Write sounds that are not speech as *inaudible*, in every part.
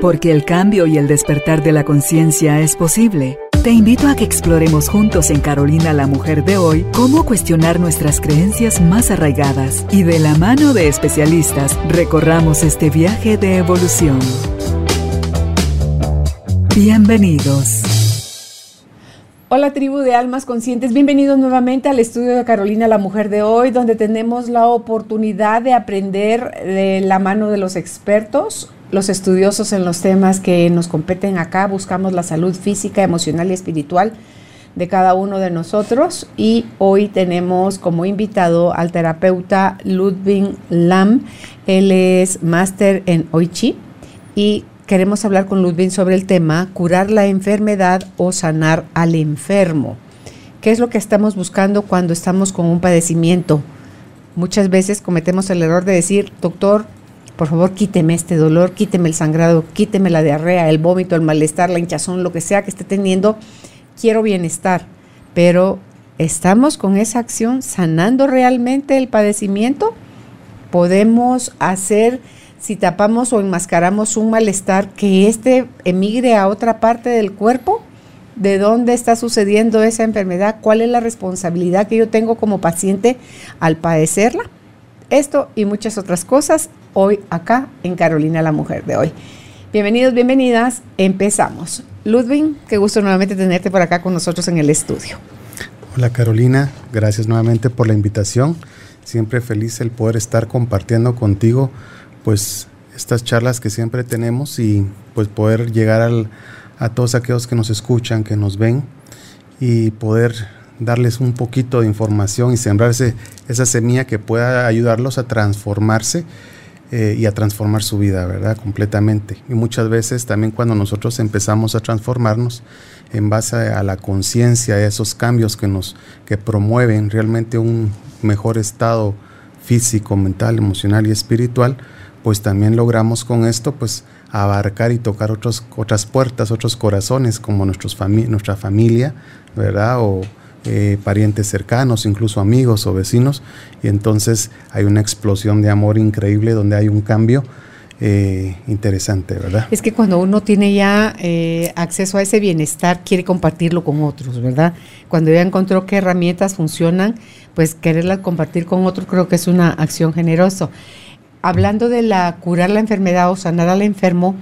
Porque el cambio y el despertar de la conciencia es posible. Te invito a que exploremos juntos en Carolina la Mujer de hoy cómo cuestionar nuestras creencias más arraigadas y de la mano de especialistas recorramos este viaje de evolución. Bienvenidos. Hola tribu de almas conscientes, bienvenidos nuevamente al estudio de Carolina la Mujer de hoy, donde tenemos la oportunidad de aprender de la mano de los expertos los estudiosos en los temas que nos competen acá, buscamos la salud física, emocional y espiritual de cada uno de nosotros y hoy tenemos como invitado al terapeuta Ludwig Lam. Él es máster en Oichi y queremos hablar con Ludwig sobre el tema curar la enfermedad o sanar al enfermo. ¿Qué es lo que estamos buscando cuando estamos con un padecimiento? Muchas veces cometemos el error de decir, doctor, por favor quíteme este dolor, quíteme el sangrado, quíteme la diarrea, el vómito, el malestar, la hinchazón, lo que sea que esté teniendo, quiero bienestar, pero ¿estamos con esa acción sanando realmente el padecimiento? Podemos hacer, si tapamos o enmascaramos un malestar, que éste emigre a otra parte del cuerpo. ¿De dónde está sucediendo esa enfermedad? ¿Cuál es la responsabilidad que yo tengo como paciente al padecerla? Esto y muchas otras cosas hoy acá en Carolina la Mujer de hoy. Bienvenidos, bienvenidas. Empezamos. Ludwig, qué gusto nuevamente tenerte por acá con nosotros en el estudio. Hola Carolina, gracias nuevamente por la invitación. Siempre feliz el poder estar compartiendo contigo pues estas charlas que siempre tenemos y pues poder llegar a todos aquellos que nos escuchan, que nos ven y poder darles un poquito de información y sembrarse esa semilla que pueda ayudarlos a transformarse eh, y a transformar su vida, ¿verdad? Completamente. Y muchas veces también cuando nosotros empezamos a transformarnos en base a la conciencia, a esos cambios que nos que promueven realmente un mejor estado físico, mental, emocional y espiritual, pues también logramos con esto pues abarcar y tocar otros, otras puertas, otros corazones como nuestros nuestra familia, ¿verdad? Eh, parientes cercanos, incluso amigos o vecinos, y entonces hay una explosión de amor increíble donde hay un cambio eh, interesante, ¿verdad? Es que cuando uno tiene ya eh, acceso a ese bienestar, quiere compartirlo con otros, ¿verdad? Cuando ya encontró qué herramientas funcionan, pues quererlas compartir con otros creo que es una acción generosa. Hablando de la curar la enfermedad o sanar al enfermo,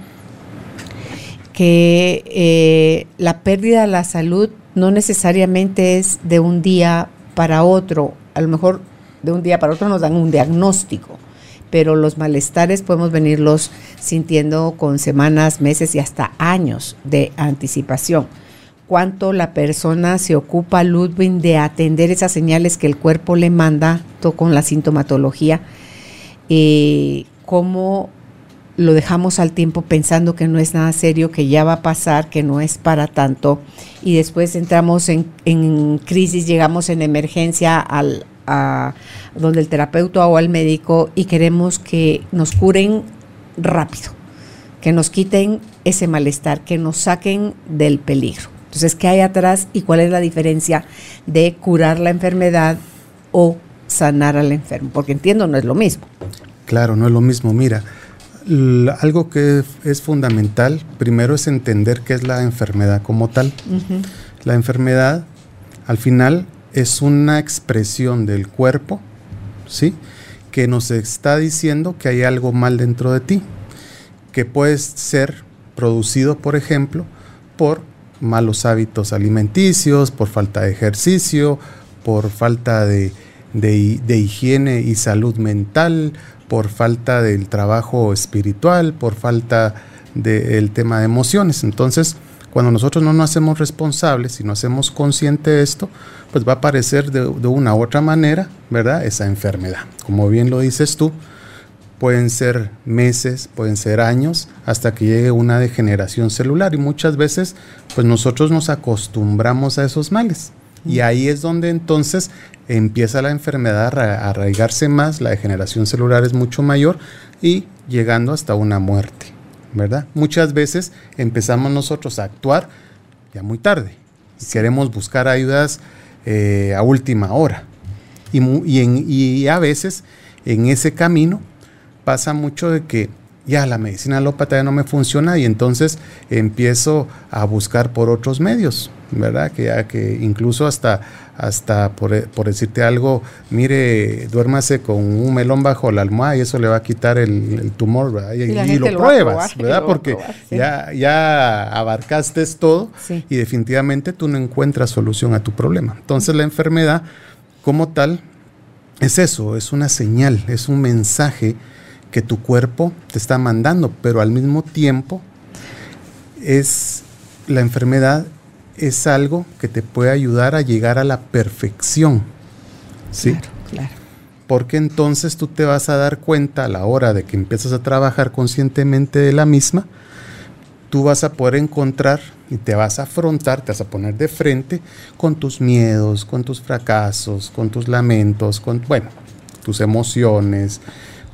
que la pérdida de la salud no necesariamente es de un día para otro, a lo mejor de un día para otro nos dan un diagnóstico, pero los malestares podemos venirlos sintiendo con semanas, meses y hasta años de anticipación. Cuánto la persona se ocupa, Ludwig, de atender esas señales que el cuerpo le manda con la sintomatología, eh, cómo lo dejamos al tiempo pensando que no es nada serio, que ya va a pasar, que no es para tanto, y después entramos en, crisis, llegamos en emergencia al, a donde el terapeuta o al médico y queremos que nos curen rápido, que nos quiten ese malestar, que nos saquen del peligro. Entonces, ¿qué hay atrás y cuál es la diferencia de curar la enfermedad o sanar al enfermo? Porque entiendo, no es lo mismo. Claro, no es lo mismo. Mira, algo que es fundamental, primero es entender qué es la enfermedad como tal. La enfermedad, al final, es una expresión del cuerpo, ¿sí? Que nos está diciendo que hay algo mal dentro de ti, que puede ser producido, por ejemplo, por malos hábitos alimenticios, por falta de ejercicio, por falta de, de higiene y salud mental, por falta del trabajo espiritual, por falta del tema de emociones. Entonces, cuando nosotros no nos hacemos responsables y no hacemos consciente de esto, pues va a aparecer de, una u otra manera, ¿verdad? Esa enfermedad. Como bien lo dices tú, pueden ser meses, pueden ser años, hasta que llegue una degeneración celular y muchas veces pues nosotros nos acostumbramos a esos males. Y ahí es donde entonces empieza la enfermedad a arraigarse más, la degeneración celular es mucho mayor y llegando hasta una muerte, ¿verdad? Muchas veces empezamos nosotros a actuar ya muy tarde. Queremos buscar ayudas eh, a última hora. Y, y, a veces en ese camino pasa mucho de que ya la medicina alópata ya no me funciona y entonces empiezo a buscar por otros medios, ¿verdad? Que ya que incluso hasta, hasta por, decirte algo, mire, duérmase con un melón bajo la almohada y eso le va a quitar el, tumor, ¿verdad? Y, lo, pruebas, ¿verdad? Porque ya, ya abarcaste todo y definitivamente tú no encuentras solución a tu problema. Entonces la enfermedad como tal es eso, es una señal, es un mensaje que tu cuerpo te está mandando, pero al mismo tiempo es la enfermedad es algo que te puede ayudar a llegar a la perfección. ¿Sí? Claro, claro. Porque entonces tú te vas a dar cuenta a la hora de que empiezas a trabajar conscientemente de la misma, tú vas a poder encontrar y te vas a afrontar, te vas a poner de frente con tus miedos, con tus fracasos, con tus lamentos, con, bueno, tus emociones,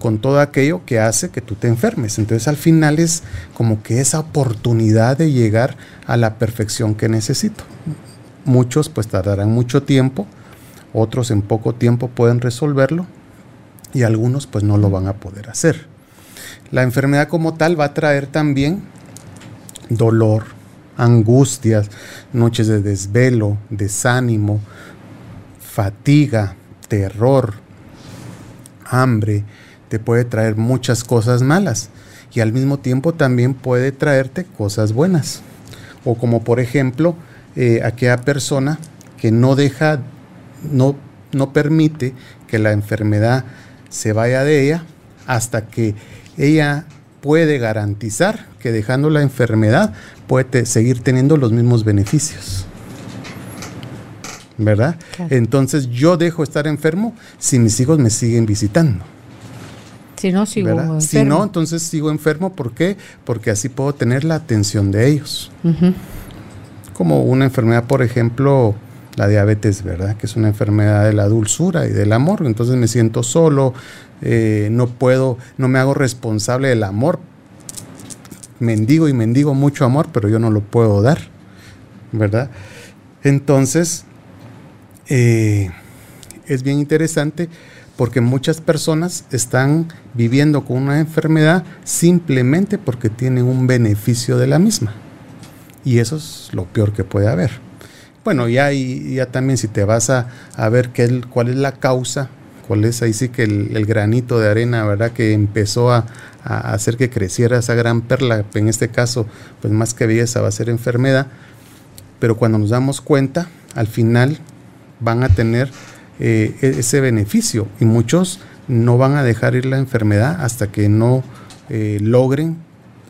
con todo aquello que hace que tú te enfermes. Entonces al final es como que esa oportunidad de llegar a la perfección que necesito. Muchos pues tardarán mucho tiempo, otros en poco tiempo pueden resolverlo y algunos pues no lo van a poder hacer. La enfermedad como tal va a traer también dolor, angustias, noches de desvelo, desánimo, fatiga, terror, hambre, te puede traer muchas cosas malas y al mismo tiempo también puede traerte cosas buenas. O como por ejemplo, eh, aquella persona que no deja, no, no permite que la enfermedad se vaya de ella hasta que ella puede garantizar que dejando la enfermedad puede seguir teniendo los mismos beneficios. ¿Verdad? Entonces yo dejo estar enfermo si mis hijos me siguen visitando. Si no, sigo enfermo. Si no, entonces sigo enfermo. ¿Por qué? Porque así puedo tener la atención de ellos. Como una enfermedad, por ejemplo, la diabetes, ¿verdad? Que es una enfermedad de la dulzura y del amor. Entonces me siento solo, eh, no puedo, no me hago responsable del amor. Mendigo y mendigo mucho amor, pero yo no lo puedo dar, ¿verdad? Entonces, eh, es bien interesante porque muchas personas están viviendo con una enfermedad simplemente porque tienen un beneficio de la misma. Y eso es lo peor que puede haber. Bueno, ya, ya también si te vas a, ver qué, cuál es la causa, cuál es ahí sí que el, granito de arena, ¿verdad? Que empezó a, a, hacer que creciera esa gran perla, en este caso, pues más que belleza va a ser enfermedad, pero cuando nos damos cuenta, al final van a tener eh, e-, ese beneficio y muchos no van a dejar ir la enfermedad hasta que no eh, logren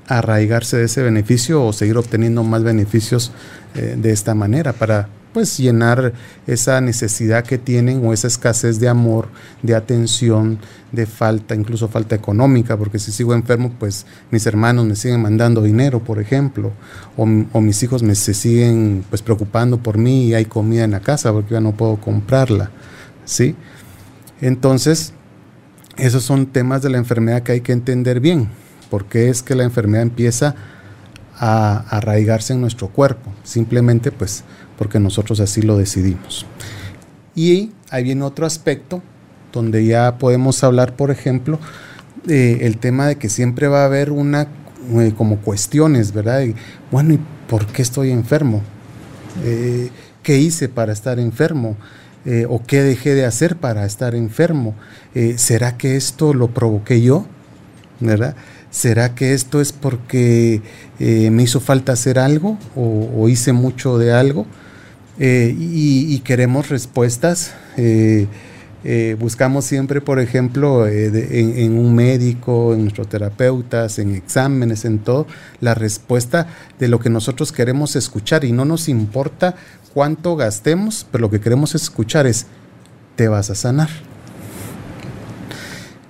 arraigarse de ese beneficio o seguir obteniendo más beneficios eh, de esta manera para pues llenar esa necesidad que tienen o esa escasez de amor, de atención, de falta, incluso falta económica, porque si sigo enfermo, pues mis hermanos me siguen mandando dinero, por ejemplo, o, mis hijos me se siguen pues preocupando por mí y hay comida en la casa porque ya no puedo comprarla. ¿Sí? Entonces, esos son temas de la enfermedad que hay que entender bien, porque es que la enfermedad empieza a arraigarse en nuestro cuerpo, simplemente pues porque nosotros así lo decidimos. Y ahí viene otro aspecto donde ya podemos hablar, por ejemplo, el tema de que siempre va a haber una eh, como cuestiones, ¿verdad? bueno, ¿y por qué estoy enfermo? Eh, ¿Qué hice para estar enfermo? Eh, o qué dejé de hacer para estar enfermo. Eh, ¿Será que esto lo provoqué yo? ¿Verdad? ¿Será que esto es porque eh, me hizo falta hacer algo o, hice mucho de algo? Y, queremos respuestas. Buscamos siempre, por ejemplo, en, en, un médico, en nuestros terapeutas, en exámenes, en todo, la respuesta de lo que nosotros queremos escuchar y no nos importa cuánto gastemos, pero lo que queremos escuchar es, te vas a sanar.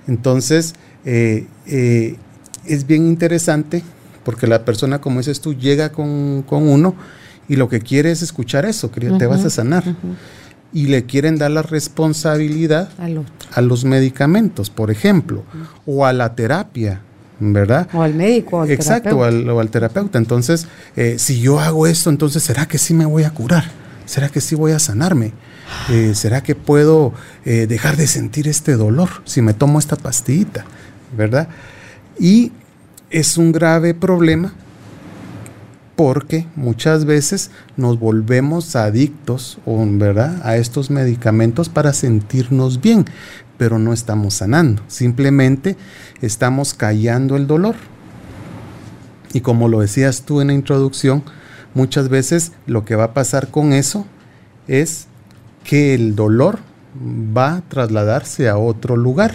Entonces, eh, eh, es bien interesante porque la persona, como dices tú, llega con, uno y lo que quiere es escuchar eso, que te vas a sanar. Y le quieren dar la responsabilidad a los medicamentos, por ejemplo, o a la terapia, ¿verdad? O al médico. al Exacto, o al, terapeuta. Entonces, eh, si yo hago esto, entonces, ¿será que sí me voy a curar? ¿Será que sí voy a sanarme? Eh, ¿Será que puedo eh, dejar de sentir este dolor si me tomo esta pastillita? ¿Verdad? Y es un grave problema porque muchas veces nos volvemos adictos ¿verdad? a estos medicamentos para sentirnos bien, pero no estamos sanando, simplemente estamos callando el dolor. Y como lo decías tú en la introducción, muchas veces lo que va a pasar con eso es que el dolor va a trasladarse a otro lugar.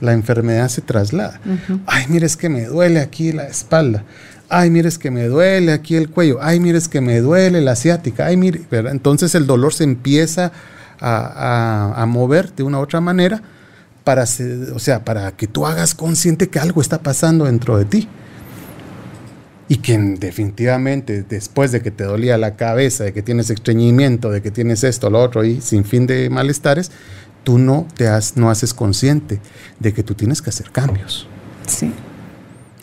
La enfermedad se traslada. Ay, mire, es que me duele aquí la espalda. Ay, mire, es que me duele aquí el cuello. Ay, mire, es que me duele la asiática. Ay, mire, Entonces el dolor se empieza a, mover de una u otra manera para, o sea, para que tú hagas consciente que algo está pasando dentro de ti. Y que definitivamente después de que te dolía la cabeza, de que tienes estreñimiento, de que tienes esto, lo otro y sin fin de malestares, tú no te has, no haces consciente de que tú tienes que hacer cambios. Sí.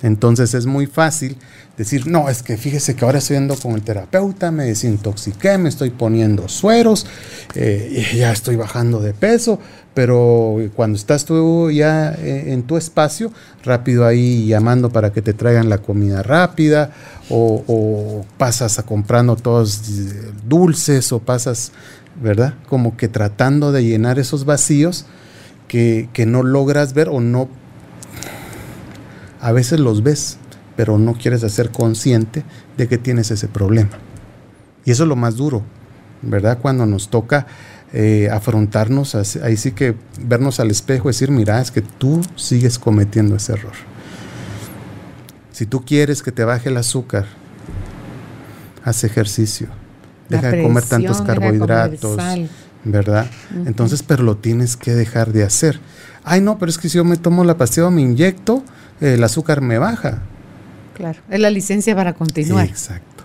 Entonces es muy fácil decir, no, es que fíjese que ahora estoy yendo con el terapeuta, me desintoxiqué, me estoy poniendo sueros, eh, ya estoy bajando de peso, pero cuando estás tú ya eh, en tu espacio, rápido ahí llamando para que te traigan la comida rápida, o, pasas a comprando todos eh, dulces, o pasas, ¿verdad? Como que tratando de llenar esos vacíos que, que no logras ver o no, a veces los ves, pero no quieres hacer consciente de que tienes ese problema. Y eso es lo más duro, ¿verdad? Cuando nos toca eh, afrontarnos, ahí sí que vernos al espejo y decir, mira, es que tú sigues cometiendo ese error. Si tú quieres que te baje el azúcar, haz ejercicio, deja de comer tantos carbohidratos, ¿verdad? Entonces, pero lo tienes que dejar de hacer. Ay, no, pero es que si yo me tomo la pastilla o me inyecto, el azúcar me baja. Claro, es la licencia para continuar. exacto.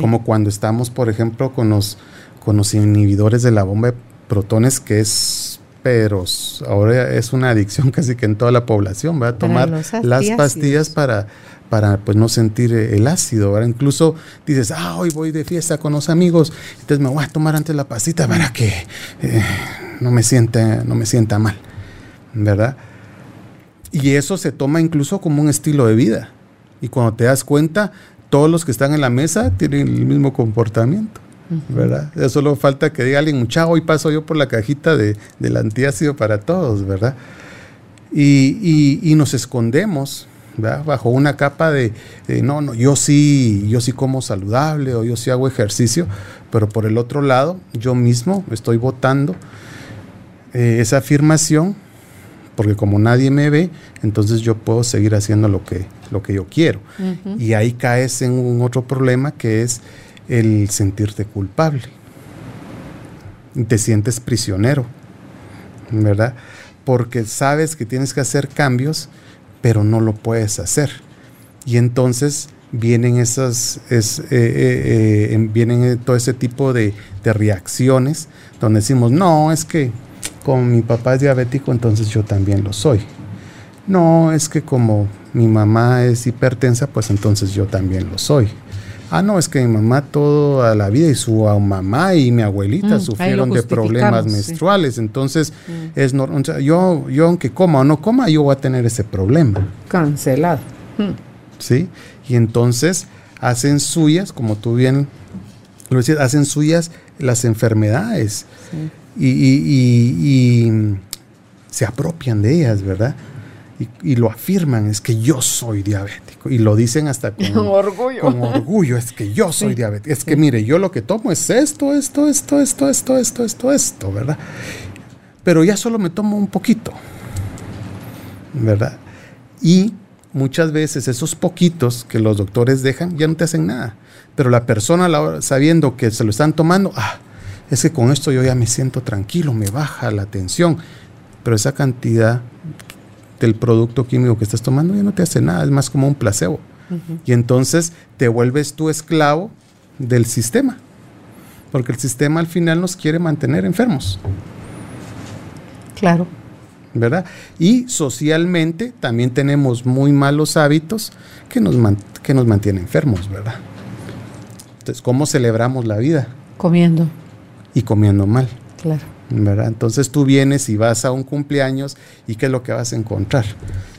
Como cuando estamos, por ejemplo, con los, con los inhibidores de la bomba de protones, que es, pero ahora es una adicción *laughs* casi que en toda la población, va a tomar las pastillas para, para pues no sentir el ácido, ¿verdad? Incluso dices, ah, hoy voy de fiesta con los amigos, entonces me voy a tomar antes la pastita para que eh, no me sienta, no me sienta mal, ¿verdad? Y eso se toma incluso como un estilo de vida. Y cuando te das cuenta, todos los que están en la mesa tienen el mismo comportamiento. ¿verdad? Solo falta que diga alguien, mucha, hoy paso yo por la cajita de, del antiácido para todos, ¿verdad? Y, y, nos escondemos, ¿verdad? Bajo una capa de, no, no, yo sí, yo sí como saludable o yo sí hago ejercicio, pero por el otro lado, yo mismo estoy votando eh, esa afirmación porque como nadie me ve, entonces yo puedo seguir haciendo lo que, lo que yo quiero. Y ahí caes en un otro problema que es el sentirte culpable. Te sientes prisionero, ¿verdad? Porque sabes que tienes que hacer cambios, pero no lo puedes hacer. Y entonces vienen esas, es, eh, eh, eh, vienen todo ese tipo de, de reacciones donde decimos, no, es que como mi papá es diabético, entonces yo también lo soy. No, es que como mi mamá es hipertensa, pues entonces yo también lo soy. Ah, no, es que mi mamá toda la vida y su mamá y mi abuelita mm, sufrieron de problemas menstruales, entonces mm. es normal. yo, yo aunque coma o no coma, yo voy a tener ese problema. Cancelado. Mm. ¿Sí? Y entonces hacen suyas, como tú bien lo decías, hacen suyas las enfermedades. Sí y, se apropian de ellas, ¿verdad? Y, lo afirman, es que yo soy diabético. Y lo dicen hasta *laughs* con, orgullo. Con orgullo, es que yo soy diabético. Es que mire, yo lo que tomo es esto, esto, esto, esto, esto, esto, esto, esto, ¿verdad? Pero ya solo me tomo un poquito, ¿verdad? Y muchas veces esos poquitos que los doctores dejan ya no te hacen nada. Pero la persona, sabiendo que se lo están tomando, ah, es que con esto yo ya me siento tranquilo, me baja la tensión, pero esa cantidad del producto químico que estás tomando ya no te hace nada, es más como un placebo. Y entonces te vuelves tu esclavo del sistema, porque el sistema al final nos quiere mantener enfermos. Claro. ¿Verdad? Y socialmente también tenemos muy malos hábitos que nos, que nos mantienen enfermos, ¿verdad? Entonces, ¿cómo celebramos la vida? Comiendo y comiendo mal. Claro. ¿verdad? Entonces tú vienes y vas a un cumpleaños y ¿qué es lo que vas a encontrar?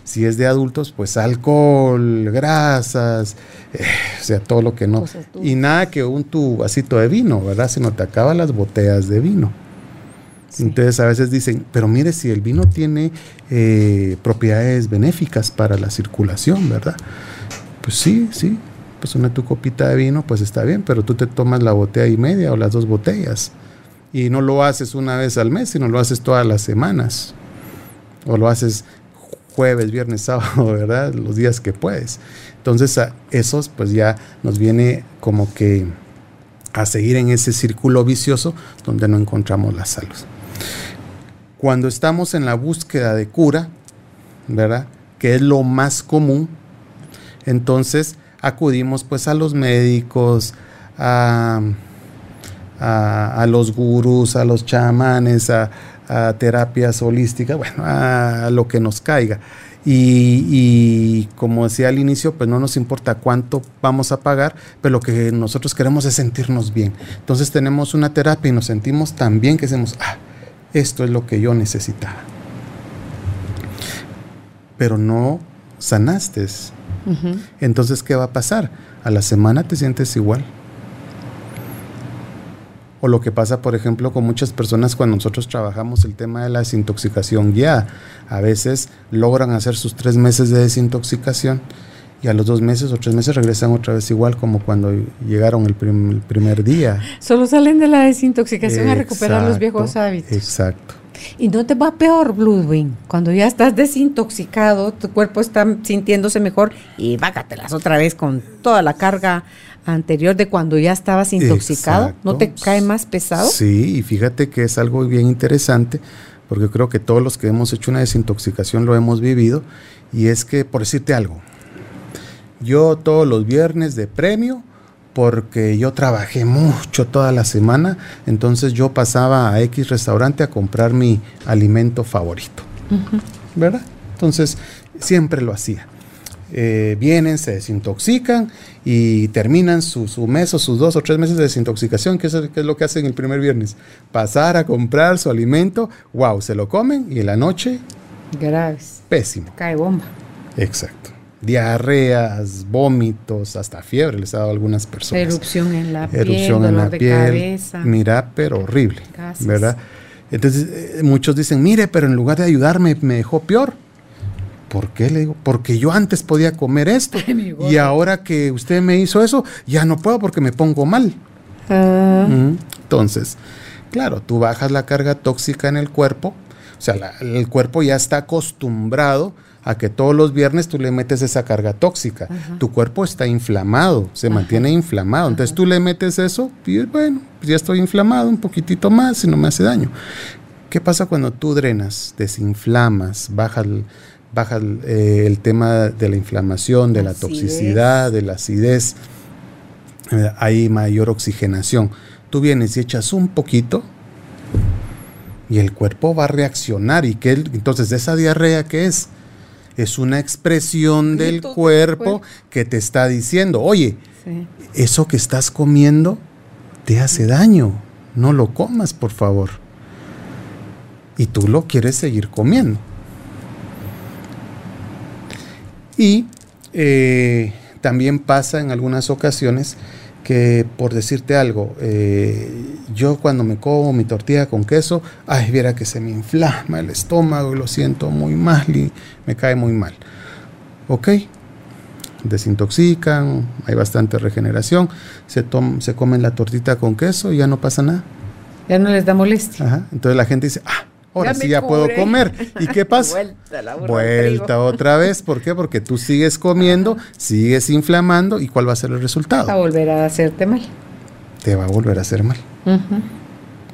Si es de adultos, pues alcohol, grasas, eh, o sea, todo lo que no. Y nada que un tu vasito de vino, ¿verdad? Si no te acaban las botellas de vino. Entonces a veces dicen, pero mire si el vino tiene eh, propiedades benéficas para la circulación, ¿verdad? Pues sí, sí, pues una tu copita de vino, pues está bien, pero tú te tomas la botella y media o las dos botellas. Y no lo haces una vez al mes, sino lo haces todas las semanas. O lo haces jueves, viernes, *laughs* sábado, ¿verdad? Los días que puedes. Entonces, a esos pues ya nos viene como que a seguir en ese círculo vicioso donde no encontramos la salud. Cuando estamos en la búsqueda de cura, ¿verdad? Que es lo más común, entonces acudimos pues a los médicos, a, los gurús, a los chamanes, a, terapias holísticas, bueno, a lo que nos caiga. Y, y, como decía al inicio, pues no nos importa cuánto vamos a pagar, pero lo que nosotros queremos es sentirnos bien. Entonces tenemos una terapia y nos sentimos tan bien que decimos, ah, esto es lo que yo necesitaba. Pero no sanaste. Entonces, ¿qué va a pasar? A la semana te sientes igual. O lo que pasa, por ejemplo, con muchas personas cuando nosotros trabajamos el tema de la desintoxicación ya. A veces logran hacer sus tres meses de desintoxicación y a los dos meses o tres meses regresan otra vez igual como cuando llegaron el, primer día. Solo salen de la desintoxicación a recuperar los viejos hábitos. Exacto. Y no te va peor, Bloodwing. Cuando ya estás desintoxicado, tu cuerpo está sintiéndose mejor y vágatelas otra vez con toda la carga anterior de cuando ya estabas intoxicado. ¿No te cae más pesado? Sí, y fíjate que es algo bien interesante porque creo que todos los que hemos hecho una desintoxicación lo hemos vivido. Y es que, por decirte algo, yo todos los viernes de premio porque yo trabajé mucho toda la semana, entonces yo pasaba a X restaurante a comprar mi alimento favorito. ¿Verdad? Entonces, siempre lo hacía. Eh, vienen, se desintoxican y terminan su, mes o sus dos o tres meses de desintoxicación, que es, es, lo que hacen el primer viernes. Pasar a comprar su alimento, wow, se lo comen y en la noche... Graves. Pésimo. Cae bomba. Exacto diarreas, vómitos, hasta fiebre les ha dado a algunas personas. Erupción en la Erupción en la de piel. Cabeza. Mira, pero horrible, ¿verdad? Entonces eh, muchos dicen, mire, pero en lugar de ayudarme me dejó peor. ¿Por qué le digo? Porque yo antes podía comer esto y ahora que usted me hizo eso, ya no puedo porque me pongo mal. Ah. Entonces, claro, tú bajas la carga tóxica en el cuerpo, o sea, el cuerpo ya está acostumbrado a que todos los viernes tú le metes esa carga tóxica. Tu cuerpo está inflamado, se mantiene inflamado. Entonces tú le metes eso y bueno, pues ya estoy inflamado un poquitito más y no me hace daño. ¿Qué pasa cuando tú drenas, desinflamas, bajas, eh, el tema de la inflamación, de la toxicidad, de la acidez? Eh, hay mayor oxigenación. Tú vienes y echas un poquito y el cuerpo va a reaccionar. ¿Y qué, entonces esa diarrea qué es? Es una expresión del cuerpo, que te está diciendo, oye, eso que estás comiendo te hace daño, no lo comas, por favor. Y tú lo quieres seguir comiendo. Y eh, también pasa en algunas ocasiones que por decirte algo, eh, yo cuando me como mi tortilla con queso, ay, viera que se me inflama el estómago y lo siento muy mal y me cae muy mal. Ok, desintoxican, hay bastante regeneración, se, se comen la tortita con queso y ya no pasa nada. Ya no les da molestia. Entonces la gente dice, ah, Ahora sí ya puedo comer. ¿Y qué *laughs* pasa? Vuelta, Vuelta otra vez. ¿Por qué? Porque tú sigues comiendo, sigues inflamando. ¿Y cuál va a ser el resultado? Va a volver a hacerte mal. Te va a volver a hacer mal.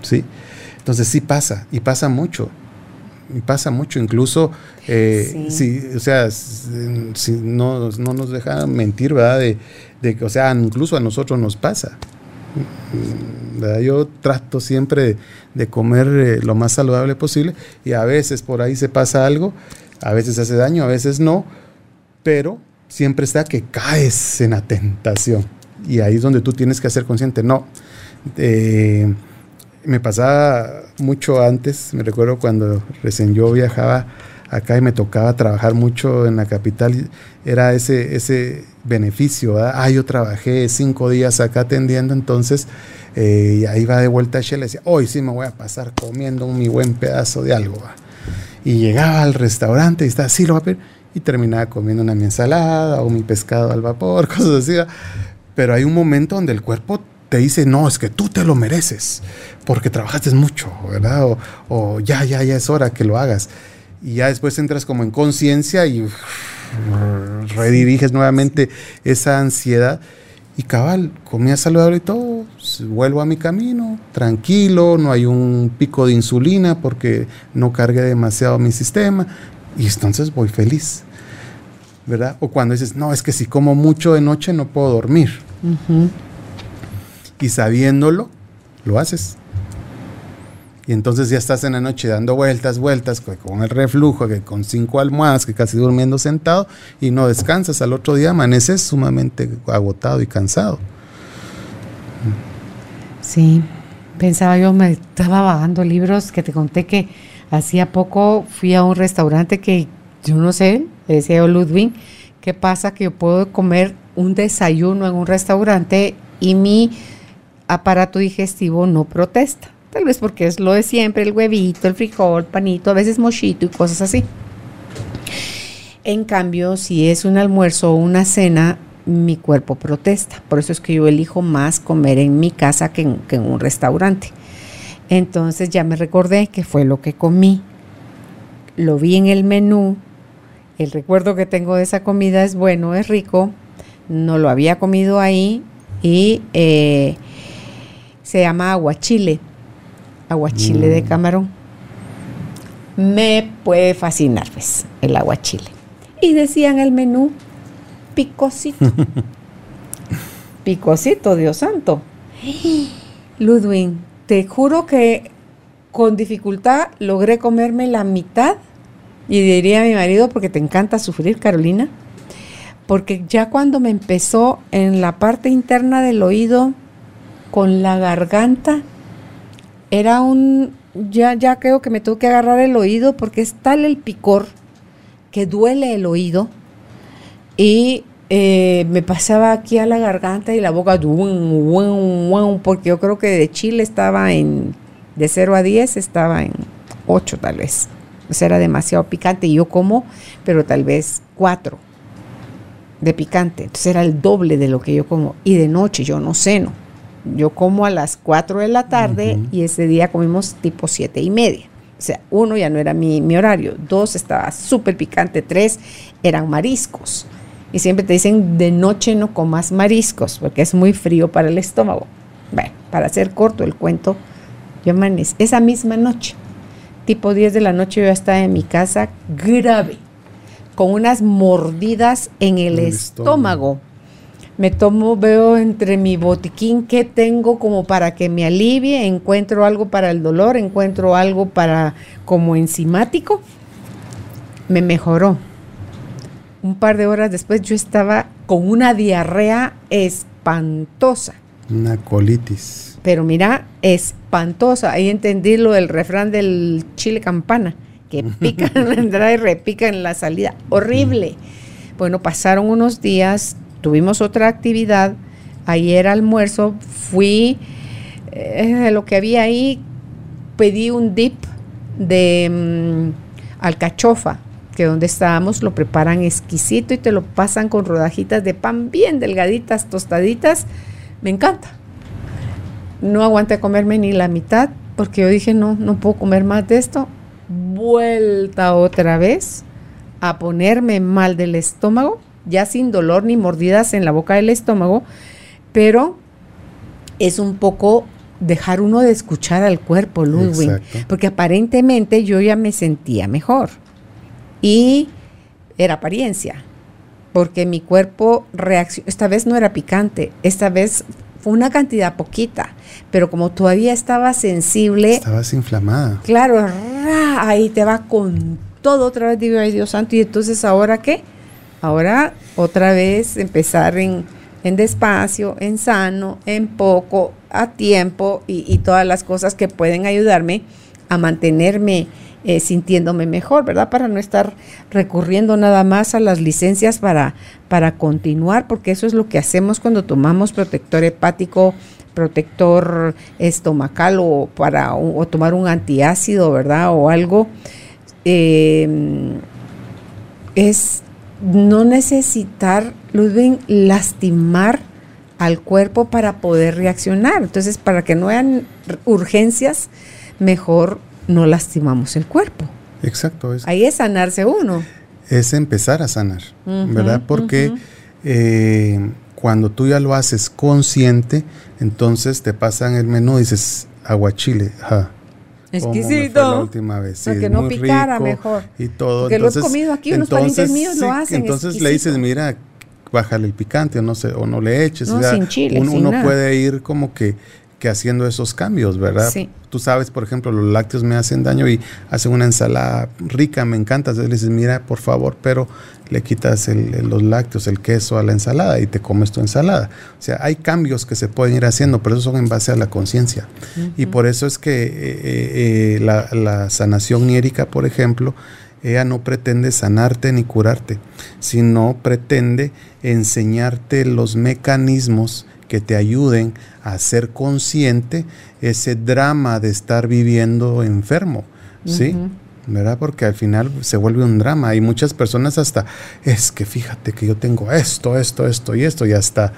Sí. Entonces sí pasa. Y pasa mucho. Y pasa mucho. Incluso, eh, sí. o sea, si no, no, nos deja mentir, ¿verdad? De, de, o sea, incluso a nosotros nos pasa. Yo trato siempre de, comer eh, lo más saludable posible y a veces por ahí se pasa algo, a veces hace daño, a veces no, pero siempre está que caes en la tentación y ahí es donde tú tienes que ser consciente. No, eh, me pasaba mucho antes, me recuerdo cuando recién yo viajaba acá y me tocaba trabajar mucho en la capital, era ese, ese beneficio. Ah, yo trabajé cinco días acá atendiendo, entonces eh, y ahí va de vuelta a Shell y decía, hoy sí me voy a pasar comiendo mi buen pedazo de algo. Y llegaba al restaurante y estaba, sí, lo va a pedir. Y terminaba comiendo una mi ensalada o mi pescado al vapor, *laughs* cosas así. Pero hay un momento donde el cuerpo te dice, no, es que tú te lo mereces, porque trabajaste mucho, ¿verdad? O ya, ya, ya es hora que lo hagas. Y ya después entras como en conciencia y rediriges nuevamente esa ansiedad y cabal, comía saludable y todo, vuelvo a mi camino, tranquilo, no hay un pico de insulina porque no cargue demasiado mi sistema y entonces voy feliz. ¿Verdad? O cuando dices, no, es que si como mucho de noche no puedo dormir. Y sabiéndolo, lo haces. Y entonces ya estás en la noche dando vueltas, vueltas, con el reflujo, que con cinco almohadas, que casi durmiendo sentado, y no descansas. Al otro día amaneces sumamente agotado y cansado. Sí, pensaba yo, me estaba bajando libros que te conté que hacía poco fui a un restaurante que yo no sé, decía yo Ludwig, ¿qué pasa? Que yo puedo comer un desayuno en un restaurante y mi aparato digestivo no protesta. Tal vez porque es lo de siempre, el huevito, el frijol, panito, a veces mochito y cosas así. En cambio, si es un almuerzo o una cena, mi cuerpo protesta. Por eso es que yo elijo más comer en mi casa que en, un restaurante. Entonces ya me recordé que fue lo que comí. Lo vi en el menú. El recuerdo que tengo de esa comida es bueno, es rico. No lo había comido ahí y eh, se llama aguachile aguachile de mm. camarón. Me puede fascinar, pues, el aguachile. Y decían el menú, picosito. *laughs* picosito, Dios santo. *gasps* Ludwig, te juro que con dificultad logré comerme la mitad. Y diría a mi marido, porque te encanta sufrir, Carolina, porque ya cuando me empezó en la parte interna del oído, con la garganta, era un, ya, ya creo que me tuve que agarrar el oído porque es tal el picor que duele el oído y eh, me pasaba aquí a la garganta y la boca, porque yo creo que de Chile estaba en, de 0 a 10 estaba en 8 tal vez. O era demasiado picante y yo como, pero tal vez 4 de picante. Entonces era el doble de lo que yo como. Y de noche yo no ceno yo como a las 4 de la tarde y ese día comimos tipo 7 y media. O sea, uno ya no era mi, horario, dos estaba súper picante, tres eran mariscos. Y siempre te dicen, de noche no comas mariscos, porque es muy frío para el estómago. Bueno, para hacer corto el cuento, yo amanecí esa misma noche, tipo 10 de la noche, yo estaba en mi casa grave, con unas mordidas en el, estómago me tomo, veo entre mi botiquín qué tengo como para que me alivie, encuentro algo para el dolor, encuentro algo para como enzimático, me mejoró. Un par de horas después yo estaba con una diarrea espantosa. Una colitis. Pero mira, espantosa. Ahí entendí lo del refrán del chile campana, que *laughs* pica *laughs* en la entrada y repica en la salida. Horrible. Bueno, pasaron unos días, tuvimos otra actividad. Ayer almuerzo fui, eh, lo que había ahí, pedí un dip de mm, alcachofa, que donde estábamos lo preparan exquisito y te lo pasan con rodajitas de pan bien delgaditas, tostaditas. Me encanta. No aguanté comerme ni la mitad porque yo dije, no, no puedo comer más de esto. Vuelta otra vez a ponerme mal del estómago ya sin dolor ni mordidas en la boca del estómago, pero es un poco dejar uno de escuchar al cuerpo, Ludwig, porque aparentemente yo ya me sentía mejor y era apariencia, porque mi cuerpo reaccionó, esta vez no era picante, esta vez fue una cantidad poquita, pero como todavía estaba sensible. Estabas inflamada. Claro, ahí te va con todo otra vez, digo, ay Dios santo, y entonces ahora qué? Ahora otra vez empezar en, despacio, en sano, en poco, a tiempo y, todas las cosas que pueden ayudarme a mantenerme eh, sintiéndome mejor, ¿verdad? Para no estar recurriendo nada más a las licencias para, para continuar, porque eso es lo que hacemos cuando tomamos protector hepático, protector estomacal o para o, tomar un antiácido, ¿verdad? O algo. Em, es no necesitar, Ludwig, lastimar al cuerpo para poder reaccionar. Entonces, para que no hayan urgencias, mejor no lastimamos el cuerpo. Exacto. Ahí es sanarse uno. Es empezar a sanar, ¿verdad? Porque eh, cuando tú ya lo haces consciente, entonces te pasan el menú y dices aguachile, ajá. Exquisito. la última vez. Sí, que no picara mejor. Y todo. Porque lo he comido aquí, unos parientes míos lo hacen. Entonces le dices, mira, bájale el picante o no, sé, o no le eches. No, sin chile, uno, puede ir como que, que haciendo esos cambios, ¿verdad? Sí. Tú sabes, por ejemplo, los lácteos me hacen daño y hacen una ensalada rica, me encanta. Entonces le dices, mira, por favor, pero le quitas los lácteos, el queso a la ensalada y te comes tu ensalada. O sea, hay cambios que se pueden ir haciendo, pero eso son en base a la conciencia. Y por eso es que eh, eh, eh, la, la sanación niérica, por ejemplo, ella no pretende sanarte ni curarte, sino pretende enseñarte los mecanismos que te ayuden a ser consciente ese drama de estar viviendo enfermo, ¿sí? ¿Verdad? Porque al final se vuelve un drama y muchas personas hasta, es que fíjate que yo tengo esto, esto, esto y esto y hasta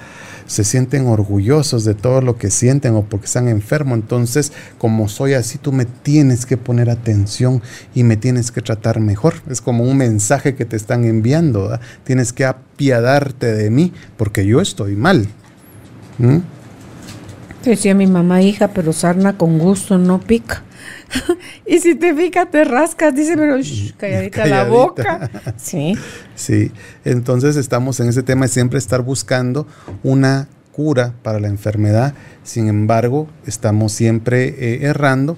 se sienten orgullosos de todo lo que sienten o porque están enfermos. Entonces, como soy así, tú me tienes que poner atención y me tienes que tratar mejor. Es como un mensaje que te están enviando. Tienes que apiadarte de mí porque yo estoy mal. ¿Mm? Decía mi mamá, hija, pero sarna con gusto no pica. *laughs* y si te pica, te rascas, dice, pero calladita, la boca. *laughs* Sí. Sí, entonces estamos en ese tema de siempre estar buscando una cura para la enfermedad. Sin embargo, estamos siempre eh, errando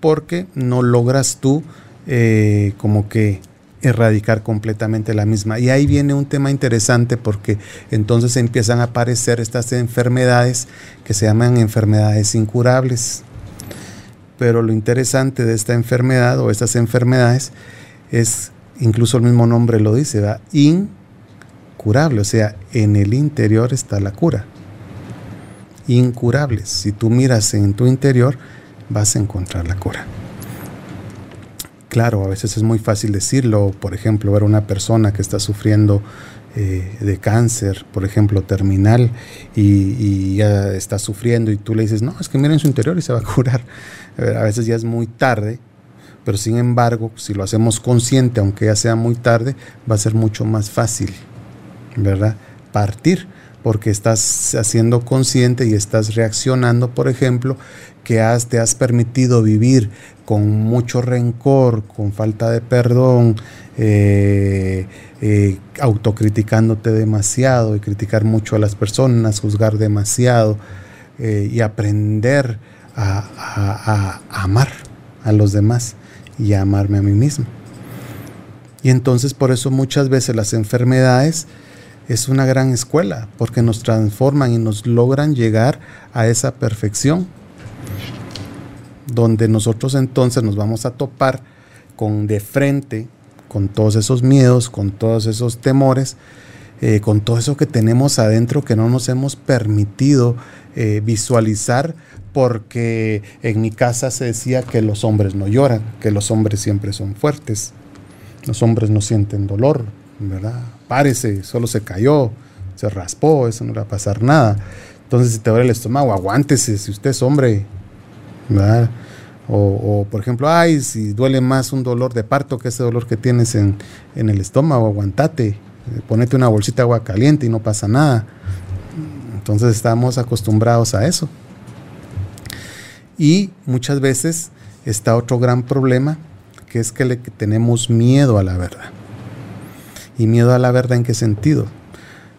porque no logras tú eh, como que erradicar completamente la misma. Y ahí viene un tema interesante porque entonces empiezan a aparecer estas enfermedades que se llaman enfermedades incurables. Pero lo interesante de esta enfermedad o estas enfermedades es, incluso el mismo nombre lo dice, ¿va? incurable, o sea, en el interior está la cura. Incurables. Si tú miras en tu interior, vas a encontrar la cura. Claro, a veces es muy fácil decirlo, por ejemplo, ver a una persona que está sufriendo eh, de cáncer, por ejemplo, terminal, y, ya está sufriendo y tú le dices, no, es que mira en su interior y se va a curar. A veces ya es muy tarde, pero sin embargo, si lo hacemos consciente, aunque ya sea muy tarde, va a ser mucho más fácil, ¿verdad? Partir, porque estás haciendo consciente y estás reaccionando, por ejemplo, que has, te has permitido vivir con mucho rencor, con falta de perdón, eh, eh, autocriticándote demasiado y criticar mucho a las personas, juzgar demasiado eh, y aprender a, amar a los demás y a amarme a mí mismo. Y entonces por eso muchas veces las enfermedades es una gran escuela, porque nos transforman y nos logran llegar a esa perfección, donde nosotros entonces nos vamos a topar con de frente con todos esos miedos, con todos esos temores, eh, con todo eso que tenemos adentro que no nos hemos permitido eh, visualizar porque en mi casa se decía que los hombres no lloran, que los hombres siempre son fuertes, los hombres no sienten dolor, ¿verdad? Párese, solo se cayó, se raspó, eso no le va a pasar nada. Entonces si te duele el estómago, aguántese, si usted es hombre, ¿verdad? O, por ejemplo, ay, si duele más un dolor de parto que ese dolor que tienes en, el estómago, aguantate, ponete una bolsita de agua caliente y no pasa nada. Entonces estamos acostumbrados a eso. Y muchas veces está otro gran problema, que es que le tenemos miedo a la verdad. ¿Y miedo a la verdad en qué sentido?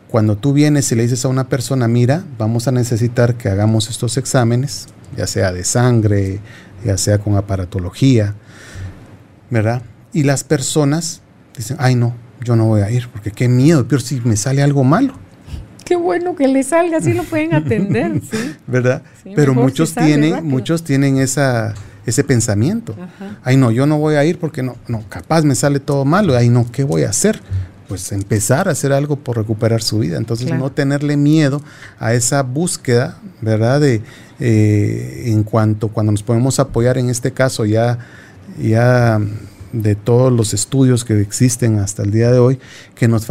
Cuando tú vienes y le dices a una persona, mira, vamos a necesitar que hagamos estos exámenes, ya sea de sangre, ya sea con aparatología, ¿verdad? Y las personas dicen, ay no, yo no voy a ir, porque qué miedo, peor si me sale algo malo. Qué bueno que le salga, así lo pueden atender, *laughs* ¿sí? ¿Verdad? Pero muchos tienen, muchos tienen esa, ese pensamiento. Ay, no, yo no voy a ir porque no, no, capaz me sale todo malo. Ay, no, ¿qué voy a hacer? Pues empezar a hacer algo por recuperar su vida. Entonces, no tenerle miedo a esa búsqueda, ¿verdad? De, eh, en cuanto, cuando nos podemos apoyar en este caso ya, ya de todos los estudios que existen hasta el día de hoy, que nos,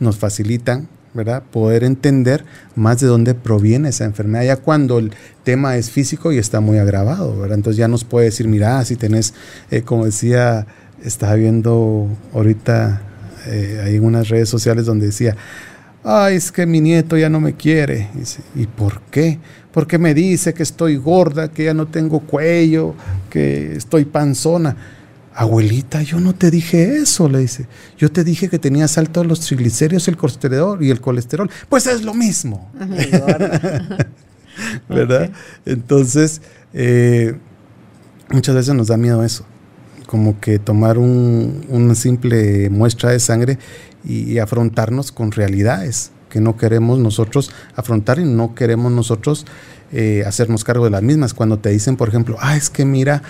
nos facilitan ¿verdad? Poder entender más de dónde proviene esa enfermedad, ya cuando el tema es físico y está muy agravado, ¿verdad? Entonces ya nos puede decir, mira, si tenés, eh, como decía, estaba viendo ahorita eh, hay unas redes sociales donde decía, ay, es que mi nieto ya no me quiere. Y, ¿Y por qué? Porque me dice que estoy gorda, que ya no tengo cuello, que estoy panzona Abuelita, yo no te dije eso, le dice. Yo te dije que tenías altos los triglicéridos, el colesterol y el colesterol. Pues es lo mismo. *laughs* ¿Verdad? Entonces, eh, muchas veces nos da miedo eso. Como que tomar una simple muestra de sangre y, afrontarnos con realidades que no queremos nosotros afrontar y no queremos nosotros eh, hacernos cargo de las mismas. Cuando te dicen, por ejemplo, ah, es que mira,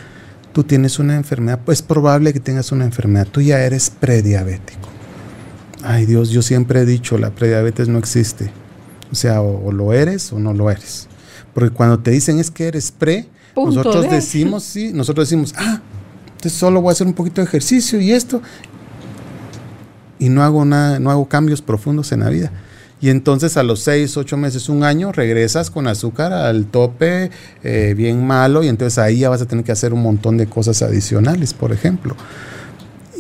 tú tienes una enfermedad, pues es probable que tengas una enfermedad, tú ya eres prediabético. Ay Dios, yo siempre he dicho, la prediabetes no existe. O sea, o, lo eres o no lo eres. Porque cuando te dicen es que eres pre, nosotros decimos, sí, nosotros decimos, ah, entonces solo voy a hacer un poquito de ejercicio y esto. Y no hago nada, no hago cambios profundos en la vida y entonces a los seis, ocho meses, un año, regresas con azúcar al tope eh, bien malo y entonces ahí ya vas a tener que hacer un montón de cosas adicionales, por ejemplo.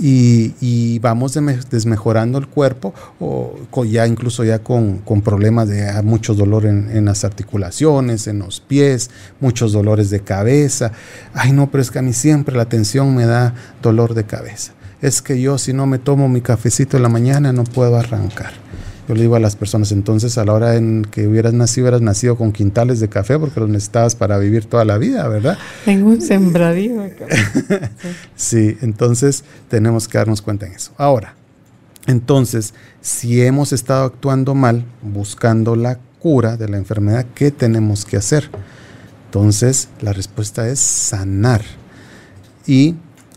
Y, vamos desmejorando el cuerpo, o ya incluso ya con, problemas de ah, mucho dolor en, en, las articulaciones, en los pies, muchos dolores de cabeza. Ay, no, pero es que a mí siempre la tensión me da dolor de cabeza. Es que yo si no me tomo mi cafecito en la mañana no puedo arrancar. Yo le digo a las personas, entonces a la hora en que hubieras nacido, hubieras nacido con quintales de café porque los necesitabas para vivir toda la vida, ¿verdad? Tengo un sembradío acá. *laughs* sí, entonces tenemos que darnos cuenta en eso. Ahora, entonces, si hemos estado actuando mal, buscando la cura de la enfermedad, ¿qué tenemos que hacer? Entonces, la respuesta es sanar. Y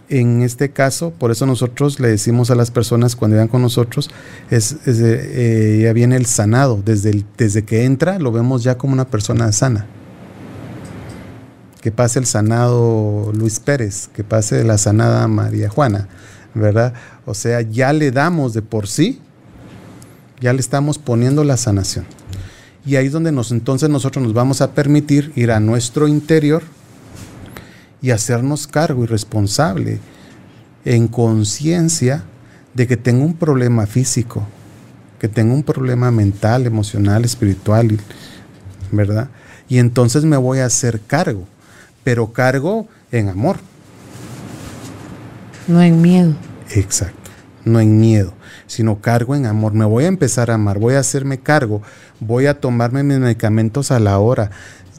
en este caso, por eso nosotros le decimos a las personas cuando van con nosotros, es, eh, ya viene el sanado, desde, desde que entra lo vemos ya como una persona sana. Que pase el sanado Luis Pérez, que pase la sanada María Juana, ¿verdad? O sea, ya le damos de por sí, ya le estamos poniendo la sanación. Y ahí es donde entonces nosotros nos vamos a permitir ir a nuestro interior, y hacernos cargo y responsable en conciencia de que tengo un problema físico, que tengo un problema mental, emocional, espiritual, ¿verdad? Y entonces me voy a hacer cargo, pero cargo en amor. No en miedo. Exacto, no en miedo, sino cargo en amor. Me voy a empezar a amar, voy a hacerme cargo, voy a tomarme mis medicamentos a la hora,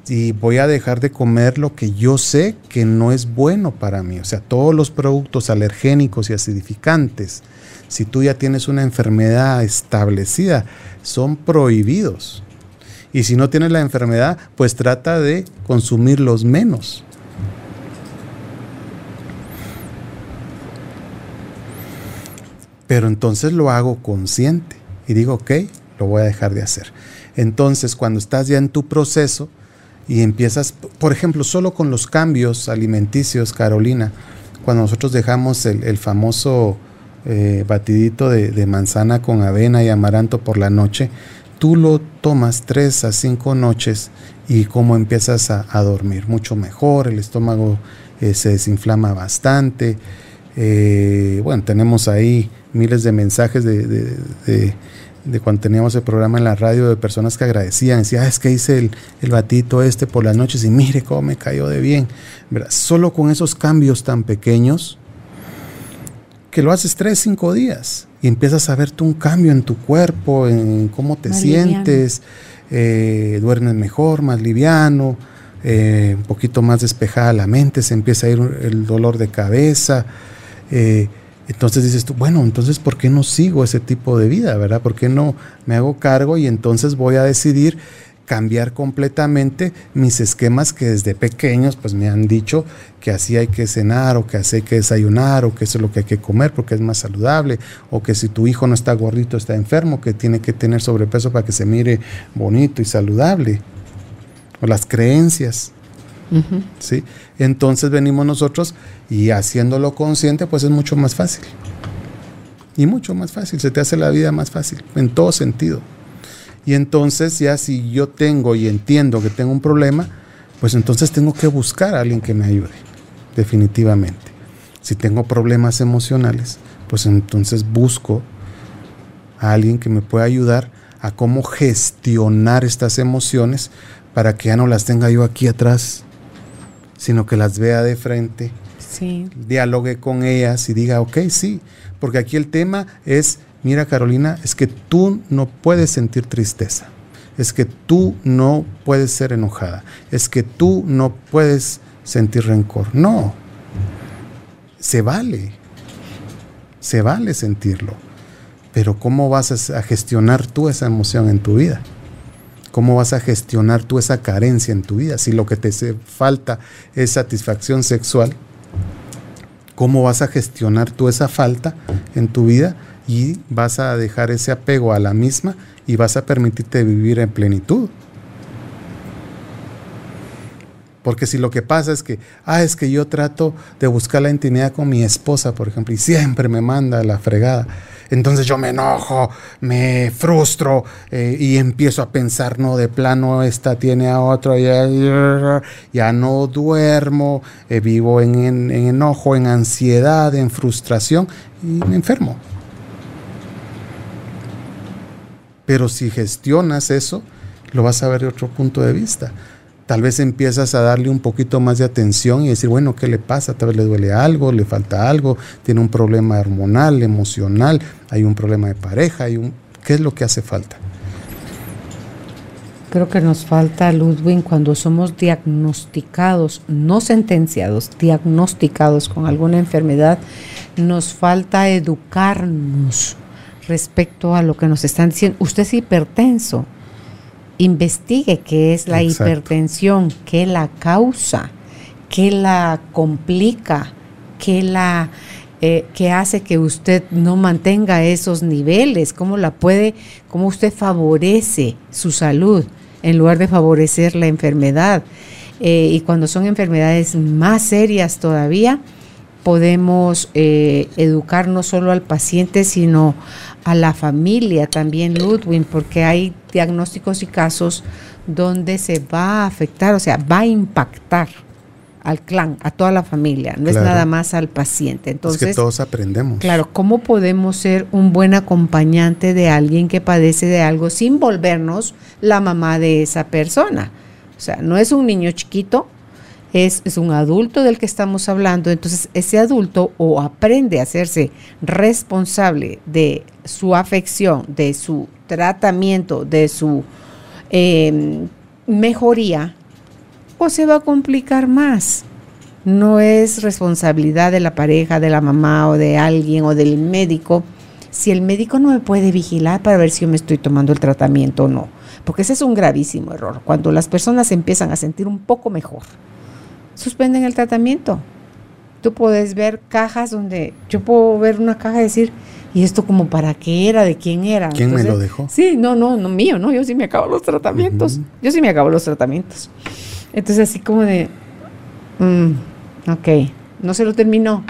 y voy a dejar de comer lo que yo sé que no es bueno para mí. O sea, todos los productos alergénicos y acidificantes, si tú ya tienes una enfermedad establecida, son prohibidos. Y si no tienes la enfermedad, pues trata de consumirlos menos. Pero entonces lo hago consciente y digo, ok, lo voy a dejar de hacer. Entonces, cuando estás ya en tu proceso, y empiezas, por ejemplo, solo con los cambios alimenticios, Carolina, cuando nosotros dejamos el, famoso eh, batidito de, manzana con avena y amaranto por la noche, tú lo tomas tres a cinco noches y cómo empiezas a, dormir mucho mejor, el estómago eh, se desinflama bastante. Eh, bueno, tenemos ahí miles de mensajes de cuando teníamos el programa en la radio de personas que agradecían, decía, ah, es que hice el, el, batito este por las noches y mire cómo me cayó de bien. Solo con esos cambios tan pequeños, que lo haces tres, cinco días y empiezas a verte un cambio en tu cuerpo, en cómo te sientes, eh, duermes mejor, más liviano, eh, un poquito más despejada la mente, se empieza a ir el dolor de cabeza. Eh, entonces dices tú, bueno, entonces ¿por qué no sigo ese tipo de vida, verdad? ¿Por qué no me hago cargo y entonces voy a decidir cambiar completamente mis esquemas que desde pequeños pues me han dicho que así hay que cenar o que así hay que desayunar o que eso es lo que hay que comer porque es más saludable o que si tu hijo no está gordito está enfermo que tiene que tener sobrepeso para que se mire bonito y saludable o las creencias ¿sí? Entonces venimos nosotros y haciéndolo consciente pues es mucho más fácil. Y mucho más fácil se te hace la vida más fácil en todo sentido. Y entonces ya si yo tengo y entiendo que tengo un problema, pues entonces tengo que buscar a alguien que me ayude, definitivamente. Si tengo problemas emocionales, pues entonces busco a alguien que me pueda ayudar a cómo gestionar estas emociones para que ya no las tenga yo aquí atrás, sino que las vea de frente, sí. dialogue con ellas y diga, ok, sí, porque aquí el tema es mira Carolina, es que tú no puedes sentir tristeza, es que tú no puedes ser enojada, es que tú no puedes sentir rencor. No, se vale, se vale sentirlo, pero ¿cómo vas a gestionar tú esa emoción en tu vida? ¿Cómo vas a gestionar tú esa carencia en tu vida? Si lo que te falta es satisfacción sexual, ¿cómo vas a gestionar tú esa falta en tu vida y vas a dejar ese apego a la misma y vas a permitirte vivir en plenitud. Porque si lo que pasa es que, ah, es que yo trato de buscar la intimidad con mi esposa, por ejemplo, y siempre me manda la fregada, entonces yo me enojo, me frustro eh, y empiezo a pensar, no, de plano esta tiene a otro, ya, ya no duermo, eh, vivo en, en enojo, en ansiedad, en frustración y me enfermo. Pero si gestionas eso, lo vas a ver de otro punto de vista. Tal vez empiezas a darle un poquito más de atención y decir, bueno, ¿qué le pasa? Tal vez le duele algo, le falta algo, tiene un problema hormonal, emocional, hay un problema de pareja, hay un... ¿qué es lo que hace falta? Creo que nos falta, Ludwig, cuando somos diagnosticados, no sentenciados, diagnosticados con alguna enfermedad, nos falta educarnos respecto a lo que nos están diciendo. Usted es hipertenso. Investigue qué es la hipertensión, qué la causa, qué la complica, qué la eh, hace que usted no mantenga esos niveles, cómo la puede, cómo usted favorece su salud en lugar de favorecer la enfermedad. Eh, y cuando son enfermedades más serias todavía, podemos eh, educar no solo al paciente, sino a la familia también, Ludwig, porque hay diagnósticos y casos donde se va a afectar, o sea, va a impactar al clan, a toda la familia, no es nada más al paciente. Entonces, es que todos aprendemos. Claro, ¿cómo podemos ser un buen acompañante de alguien que padece de algo sin volvernos la mamá de esa persona? O sea, no es un niño chiquito, es, un adulto del que estamos hablando, entonces ese adulto o aprende a hacerse responsable de su afección, de su tratamiento, de su em, mejoría, o se va a complicar más. No es responsabilidad de la pareja, de la mamá o de alguien o del médico. Si el médico no me puede vigilar para ver si yo me estoy tomando el tratamiento o no. Porque ese es un gravísimo error. Cuando las personas empiezan a sentir un poco mejor, suspenden el tratamiento. Tú puedes ver cajas donde yo puedo ver una caja y decir, ¿y esto como para qué era? ¿De quién era? ¿Quién me lo dejó? Sí, no, no, no mío, no, yo sí me acabo los tratamientos. Yo sí me acabo los tratamientos. Entonces así como de, mm, ok, no se lo terminó,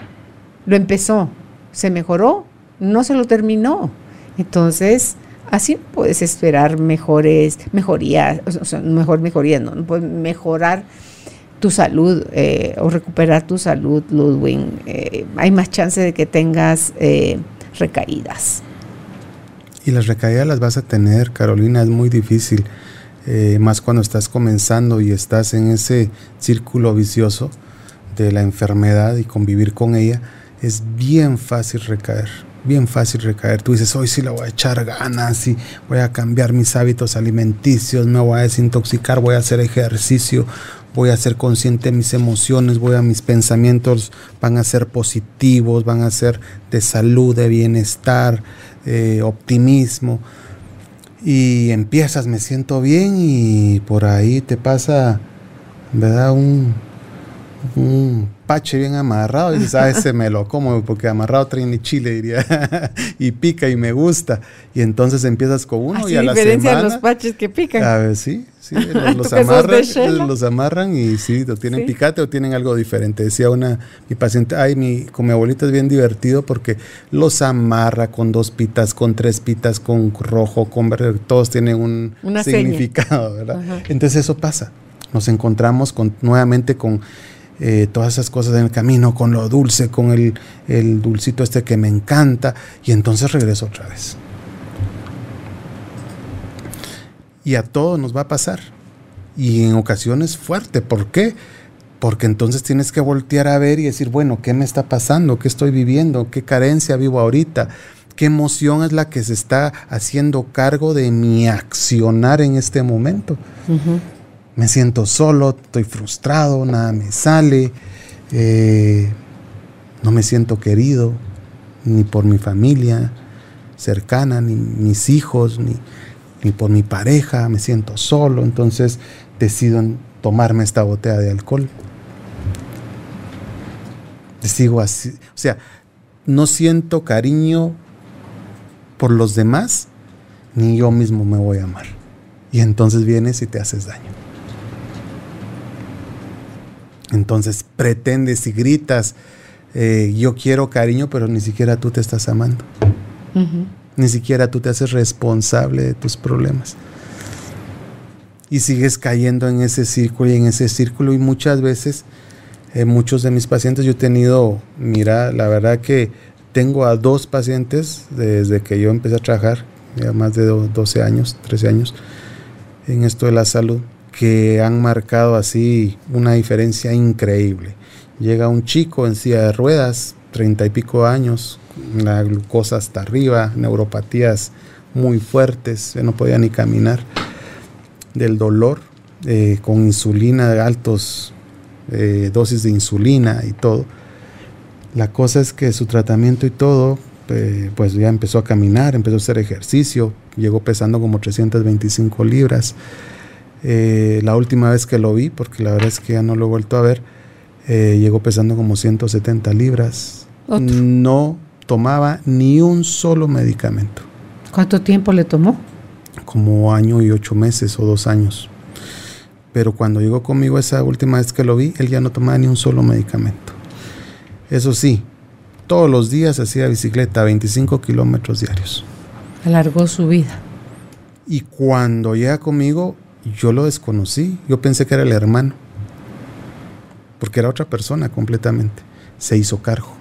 lo empezó, se mejoró, no se lo terminó. Entonces, así puedes esperar mejores, mejorías, o sea, mejor mejoría, no, no puedes mejorar tu salud eh, o recuperar tu salud, Ludwig, eh, hay más chance de que tengas eh, recaídas. Y las recaídas las vas a tener, Carolina, es muy difícil, más cuando estás comenzando y estás en ese círculo vicioso de la enfermedad y convivir con ella, es bien fácil recaer, bien fácil recaer. Tú dices, hoy sí le voy a echar ganas y voy a cambiar mis hábitos alimenticios, me voy a desintoxicar, voy a hacer ejercicio, voy a ser consciente de mis emociones, voy a mis pensamientos van a ser positivos, van a ser de salud, de bienestar, optimismo. y empiezas, me siento bien y por ahí te pasa, ¿verdad? Un pache bien amarrado y dices, ah, ese me lo como porque amarrado trae chile, diría, *laughs* y pica y me gusta. Y entonces empiezas con uno y a la semana... los paches que pican. A ver, sí, sí, *laughs* los, amarran, los amarran y sí, lo tienen picate o tienen algo diferente. Decía una, mi paciente, ay, mi, con mi abuelita es bien divertido porque los amarra con dos pitas, con tres pitas, con rojo, con verde, todos tienen un significado, ¿verdad? Entonces eso pasa. Nos encontramos con, nuevamente con eh, todas esas cosas en el camino, con lo dulce, con el, el dulcito este que me encanta, y entonces regreso otra vez. Y a todos nos va a pasar. Y en ocasiones fuerte. ¿Por qué? Porque entonces tienes que voltear a ver y decir, bueno, ¿qué me está pasando? ¿Qué estoy viviendo? ¿Qué carencia vivo ahorita? ¿Qué emoción es la que se está haciendo cargo de mi accionar en este momento? Me siento solo, estoy frustrado, nada me sale, eh, no me siento querido, ni por mi familia cercana, ni mis hijos, ni, por mi pareja, me siento solo, entonces decido tomarme esta botella de alcohol. Sigo así, o sea, no siento cariño por los demás, ni yo mismo me voy a amar. Y entonces vienes y te haces daño. Entonces pretendes y gritas, eh, yo quiero cariño, pero ni siquiera tú te estás amando. Ni siquiera tú te haces responsable de tus problemas. Y sigues cayendo en ese círculo y en ese círculo y muchas veces, eh, muchos de mis pacientes, yo he tenido, mira, la verdad que tengo a dos pacientes desde que yo empecé a trabajar, ya más de 12 años, 13 años, en esto de la salud que han marcado así una diferencia increíble. Llega un chico en silla de ruedas, treinta y pico años, la glucosa hasta arriba, neuropatías muy fuertes, no podía ni caminar, del dolor, eh, con insulina, altos eh, dosis de insulina y todo. La cosa es que su tratamiento y todo, eh, pues ya empezó a caminar, empezó a hacer ejercicio, llegó pesando como 325 libras. Eh, la última vez que lo vi, porque la verdad es que ya no lo he vuelto a ver, eh, llegó pesando como 170 libras. No tomaba ni un solo medicamento. ¿Cuánto tiempo le tomó? Como año y ocho meses o dos años. Pero cuando llegó conmigo esa última vez que lo vi, él ya no tomaba ni un solo medicamento. Eso sí, todos los días hacía bicicleta, 25 kilómetros diarios. Alargó su vida. Y cuando llega conmigo, yo lo desconocí, yo pensé que era el hermano, porque era otra persona completamente. Se hizo cargo.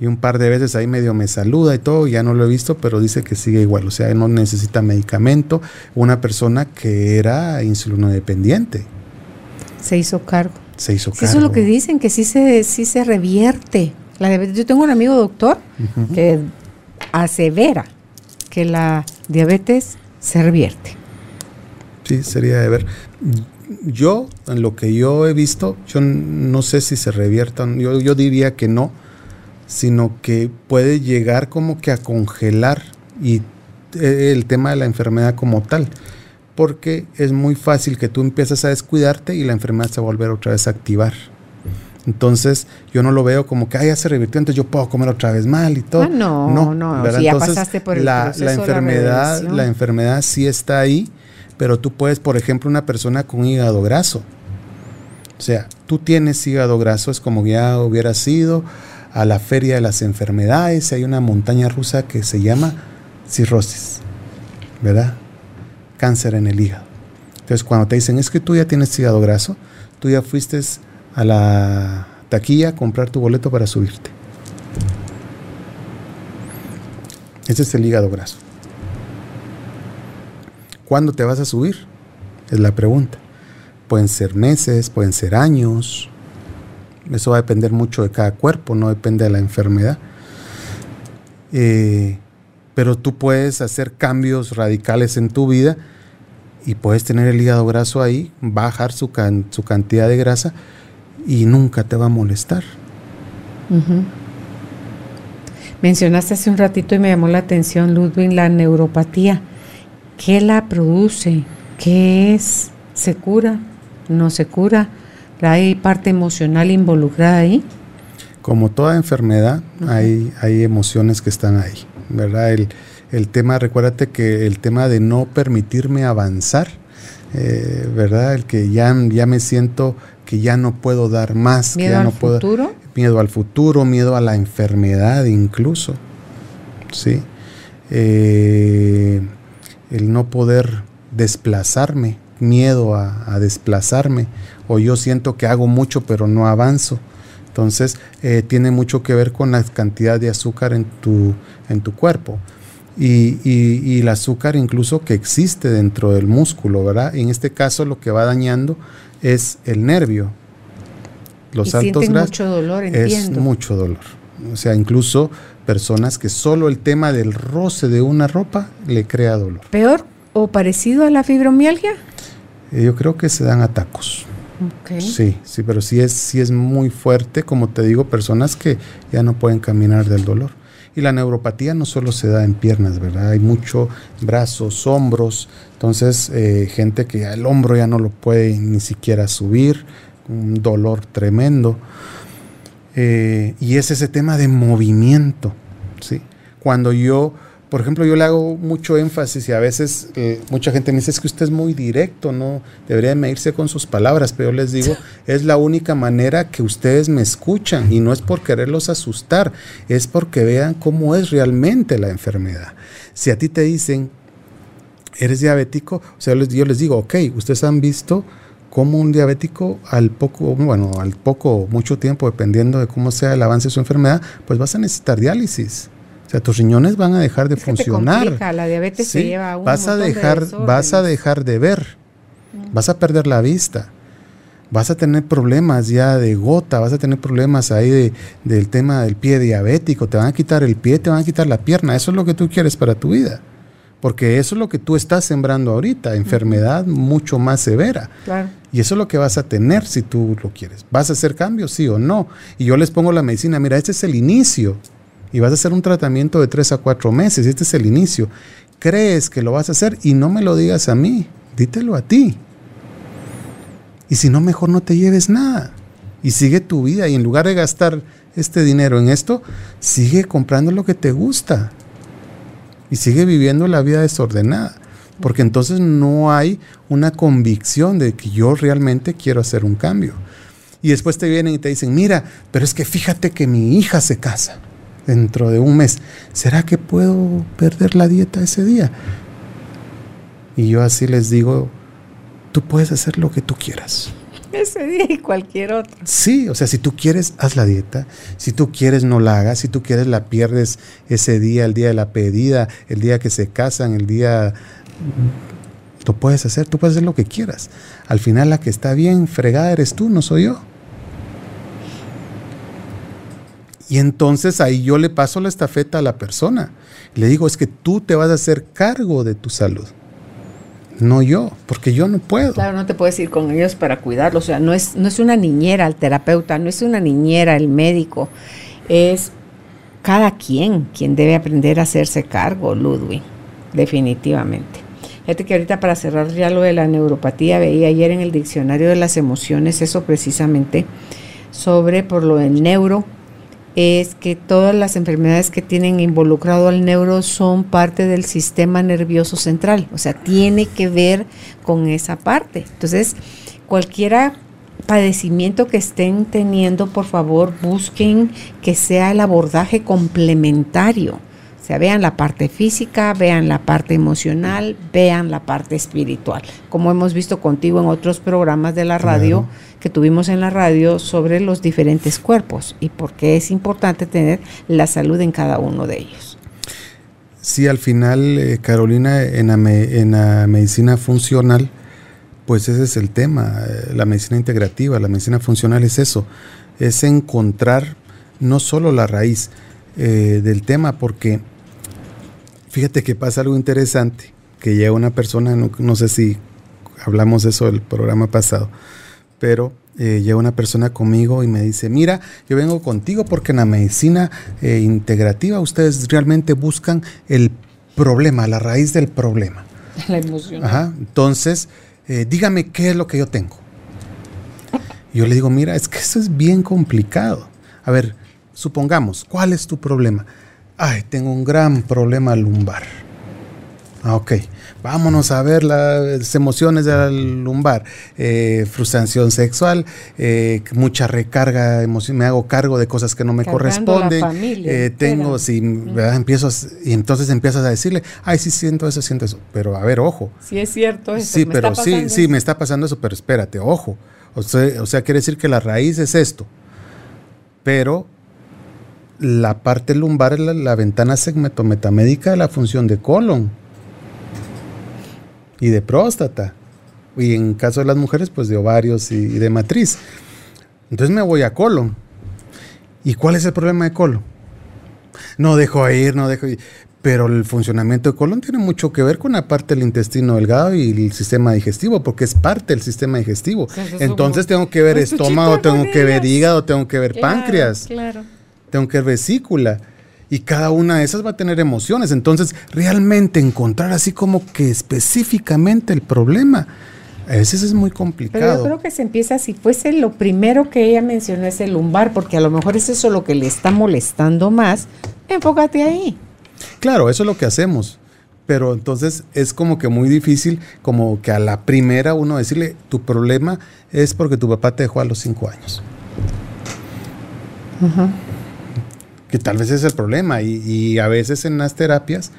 Y un par de veces ahí medio me saluda y todo, ya no lo he visto, pero dice que sigue igual, o sea, no necesita medicamento. Una persona que era insulinodependiente. Se hizo cargo. Se hizo cargo. Eso es lo que dicen, que sí se, sí se revierte. La yo tengo un amigo doctor que asevera que la diabetes se revierte. Sí, sería de ver. Yo, en lo que yo he visto, yo no sé si se reviertan, yo, yo diría que no, sino que puede llegar como que a congelar y eh, el tema de la enfermedad como tal, porque es muy fácil que tú empieces a descuidarte y la enfermedad se va a volver otra vez a activar. Entonces, yo no lo veo como que, ah, ya se revirtió, entonces yo puedo comer otra vez mal y todo. Ah, no, no, no, si ya pasaste por el la, la enfermedad, la enfermedad sí está ahí, pero tú puedes, por ejemplo, una persona con hígado graso. O sea, tú tienes hígado graso, es como ya hubiera sido a la feria de las enfermedades, hay una montaña rusa que se llama cirrosis, ¿verdad? Cáncer en el hígado. Entonces, cuando te dicen, es que tú ya tienes hígado graso, tú ya fuiste a la taquilla a comprar tu boleto para subirte. Ese es el hígado graso. ¿Cuándo te vas a subir? Es la pregunta. Pueden ser meses, pueden ser años. Eso va a depender mucho de cada cuerpo, no depende de la enfermedad. Eh, pero tú puedes hacer cambios radicales en tu vida y puedes tener el hígado graso ahí, bajar su, su cantidad de grasa y nunca te va a molestar. Mencionaste hace un ratito y me llamó la atención, Ludwig, la neuropatía. ¿Qué la produce? ¿Qué es? ¿Se cura? ¿No se cura? ¿Hay parte emocional involucrada ahí? Como toda enfermedad, hay, hay emociones que están ahí, ¿verdad? El, el tema, recuérdate que el tema de no permitirme avanzar, eh, ¿verdad? El que ya, ya me siento que ya no puedo dar más, ¿Miedo que ya al no puedo. futuro? Miedo al futuro, miedo a la enfermedad incluso. ¿Sí? Eh, el no poder desplazarme, miedo a, a, desplazarme, o yo siento que hago mucho pero no avanzo. Entonces, eh, tiene mucho que ver con la cantidad de azúcar en tu, en tu cuerpo. Y, y, y, el azúcar incluso que existe dentro del músculo, ¿verdad? En este caso lo que va dañando es el nervio. Los y altos grados mucho dolor, es mucho dolor. O sea, incluso personas que solo el tema del roce de una ropa le crea dolor. ¿Peor o parecido a la fibromialgia? Eh, yo creo que se dan atacos. Okay. Sí, sí, pero sí es, sí es muy fuerte, como te digo, personas que ya no pueden caminar del dolor. Y la neuropatía no solo se da en piernas, ¿verdad? Hay mucho brazos, hombros, entonces eh, gente que el hombro ya no lo puede ni siquiera subir, un dolor tremendo. Eh, y es ese tema de movimiento, ¿sí? Cuando yo, por ejemplo, yo le hago mucho énfasis y a veces eh, mucha gente me dice, es que usted es muy directo, no debería medirse con sus palabras, pero yo les digo, *laughs* es la única manera que ustedes me escuchan y no es por quererlos asustar, es porque vean cómo es realmente la enfermedad. Si a ti te dicen, eres diabético, o sea, yo les, yo les digo, ok, ustedes han visto cómo un diabético al poco, bueno, al poco, mucho tiempo, dependiendo de cómo sea el avance de su enfermedad, pues vas a necesitar diálisis. O sea, tus riñones van a dejar de es funcionar. Que te complica, la diabetes sí, se lleva a un vas a dejar, de vas a dejar de ver, mm. vas a perder la vista, vas a tener problemas ya de gota, vas a tener problemas ahí de, del tema del pie diabético, te van a quitar el pie, te van a quitar la pierna, eso es lo que tú quieres para tu vida. Porque eso es lo que tú estás sembrando ahorita, enfermedad mucho más severa. Claro. Y eso es lo que vas a tener si tú lo quieres. ¿Vas a hacer cambios, sí o no? Y yo les pongo la medicina, mira, este es el inicio. Y vas a hacer un tratamiento de tres a cuatro meses, este es el inicio. Crees que lo vas a hacer y no me lo digas a mí, dítelo a ti. Y si no, mejor no te lleves nada. Y sigue tu vida y en lugar de gastar este dinero en esto, sigue comprando lo que te gusta y sigue viviendo la vida desordenada, porque entonces no hay una convicción de que yo realmente quiero hacer un cambio. Y después te vienen y te dicen, mira, pero es que fíjate que mi hija se casa dentro de un mes, ¿será que puedo perder la dieta ese día? Y yo así les digo, tú puedes hacer lo que tú quieras. *laughs* Ese día y cualquier otro. Sí, o sea, si tú quieres, haz la dieta. Si tú quieres, no la hagas. Si tú quieres, la pierdes ese día, el día de la pedida, el día que se casan, el día... Lo puedes hacer, tú puedes hacer lo que quieras. Al final, la que está bien fregada eres tú, no soy yo. Y entonces ahí yo le paso la estafeta a la persona. Le digo, es que tú te vas a hacer cargo de tu salud no yo, porque yo no puedo. Claro, no te puedes ir con ellos para cuidarlos, o sea, no es, no es una niñera el terapeuta, no es una niñera el médico, es cada quien quien debe aprender a hacerse cargo, Ludwig, definitivamente. Fíjate que ahorita para cerrar ya lo de la neuropatía, veía ayer en el diccionario de las emociones eso precisamente sobre por lo del neuro, es que todas las enfermedades que tienen involucrado al neuro son parte del sistema nervioso central, o sea, tiene que ver con esa parte. Entonces, cualquiera padecimiento que estén teniendo, por favor, busquen que sea el abordaje complementario. O sea, vean la parte física, vean la parte emocional, vean la parte espiritual. Como hemos visto contigo en otros programas de la radio, que tuvimos en la radio sobre los diferentes cuerpos y por qué es importante tener la salud en cada uno de ellos. Sí, al final, eh, Carolina, en la, en la, medicina funcional, pues ese es el tema, eh, la medicina integrativa, la medicina funcional es eso, es encontrar no solo la raíz eh, del tema, porque fíjate que pasa algo interesante, que llega una persona, no, no sé si hablamos eso del programa pasado, pero eh, llega una persona conmigo y me dice, mira, yo vengo contigo porque en la medicina eh, integrativa ustedes realmente buscan el problema, la raíz del problema. *laughs* La emoción. Ajá. Entonces, eh, dígame qué es lo que yo tengo. Y yo le digo, mira, es que eso es bien complicado. A ver, supongamos, ¿cuál es tu problema? Ay, tengo un gran problema lumbar. Ok, vámonos a ver las emociones del lumbar. Eh, frustración sexual, eh, mucha recarga emocional, me hago cargo de cosas que no me corresponden. Eh, tengo, si empiezo, y entonces empiezas a decirle, ay, sí siento eso, siento eso. Pero a ver, ojo. Sí es cierto. Eso, sí, pero sí, sí, me está pasando eso, pero espérate, ojo. O sea, o sea, quiere decir que la raíz es esto. Pero la parte lumbar es la, la ventana segmentometamédica de la función de colon y de próstata. Y en caso de las mujeres, pues de ovarios y, de matriz. Entonces me voy a colon. ¿Y cuál es el problema de colon? No dejo ir, no dejo ir. Pero el funcionamiento de colon tiene mucho que ver con la parte del intestino delgado y el sistema digestivo, porque es parte del sistema digestivo. Entonces tengo que ver estómago, tengo que ver hígado, tengo que ver páncreas, tengo que ver vesícula y cada una de esas va a tener emociones. Entonces, realmente encontrar así como que específicamente el problema, a veces es muy complicado. Pero yo creo que se empieza, si fuese lo primero que ella mencionó es el lumbar, porque a lo mejor es eso lo que le está molestando más, enfócate ahí. Claro, eso es lo que hacemos. Pero entonces es como que muy difícil, como que a la primera uno decirle, tu problema es porque tu papá te dejó a los cinco años. Ajá que tal vez es el problema. Y, a veces en las terapias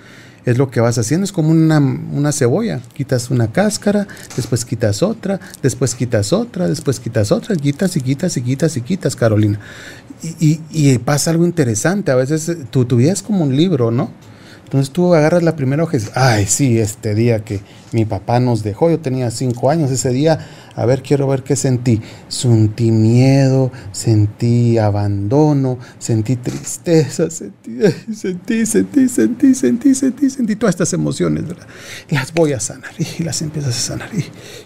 es lo que vas haciendo, es como una, cebolla. Quitas una cáscara, después quitas otra, después quitas otra, después quitas otra, quitas y quitas y quitas y quitas, Carolina. Y, pasa algo interesante, a veces tu, tu vida es como un libro, ¿no? Entonces tú agarras la primera hoja y dices, ay, sí, este día que mi papá nos dejó, yo tenía cinco años, ese día a ver, quiero ver qué sentí. Sentí miedo, sentí abandono, sentí tristeza, sentí, sentí, sentí, sentí, sentí, sentí, sentí todas estas emociones, ¿verdad? Las voy a sanar y las empiezas a sanar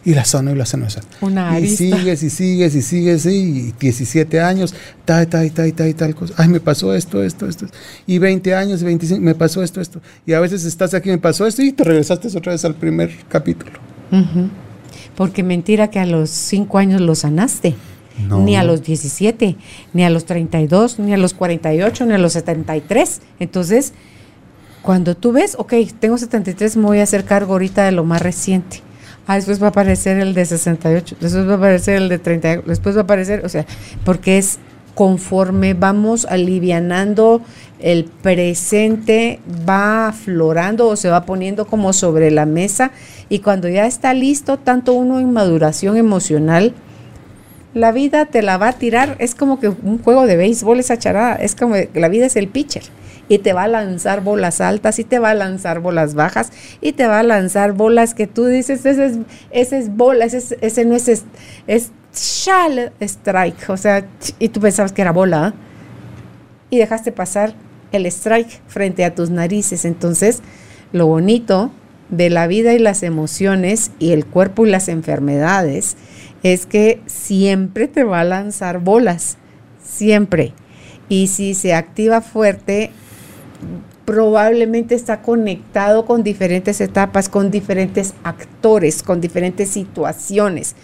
y, las sano y las sano. Una y sigues y sigues y sigues y 17 años, tal, tal, tal, tal, tal cosa. Ay, me pasó esto, esto, esto. Y 20 años, 25, me pasó esto, esto. Y a veces estás aquí, me pasó esto y te regresaste otra vez al primer capítulo. Porque mentira que a los 5 años lo sanaste. Ni a los 17, ni a los 32, ni a los 48, ni a los 73. Entonces, cuando tú ves, ok, tengo 73, me voy a hacer cargo ahorita de lo más reciente. Ah, después va a aparecer el de 68, después va a aparecer el de 30, después va a aparecer, o sea, porque es conforme vamos alivianando el presente va aflorando o se va poniendo como sobre la mesa. Y cuando ya está listo, tanto uno en maduración emocional, la vida te la va a tirar, es como que un juego de béisbol esa charada, es como que la vida es el pitcher. Y te va a lanzar bolas altas y te va a lanzar bolas bajas y te va a lanzar bolas que tú dices, ese es, ese es bola, ese, no es, es, es strike, o sea, y tú pensabas que era bola y dejaste pasar el strike frente a tus narices. Entonces, lo bonito de la vida y las emociones y el cuerpo y las enfermedades es que siempre te va a lanzar bolas, siempre. Y si se activa fuerte, probablemente está conectado con diferentes etapas, con diferentes actores, con diferentes situaciones.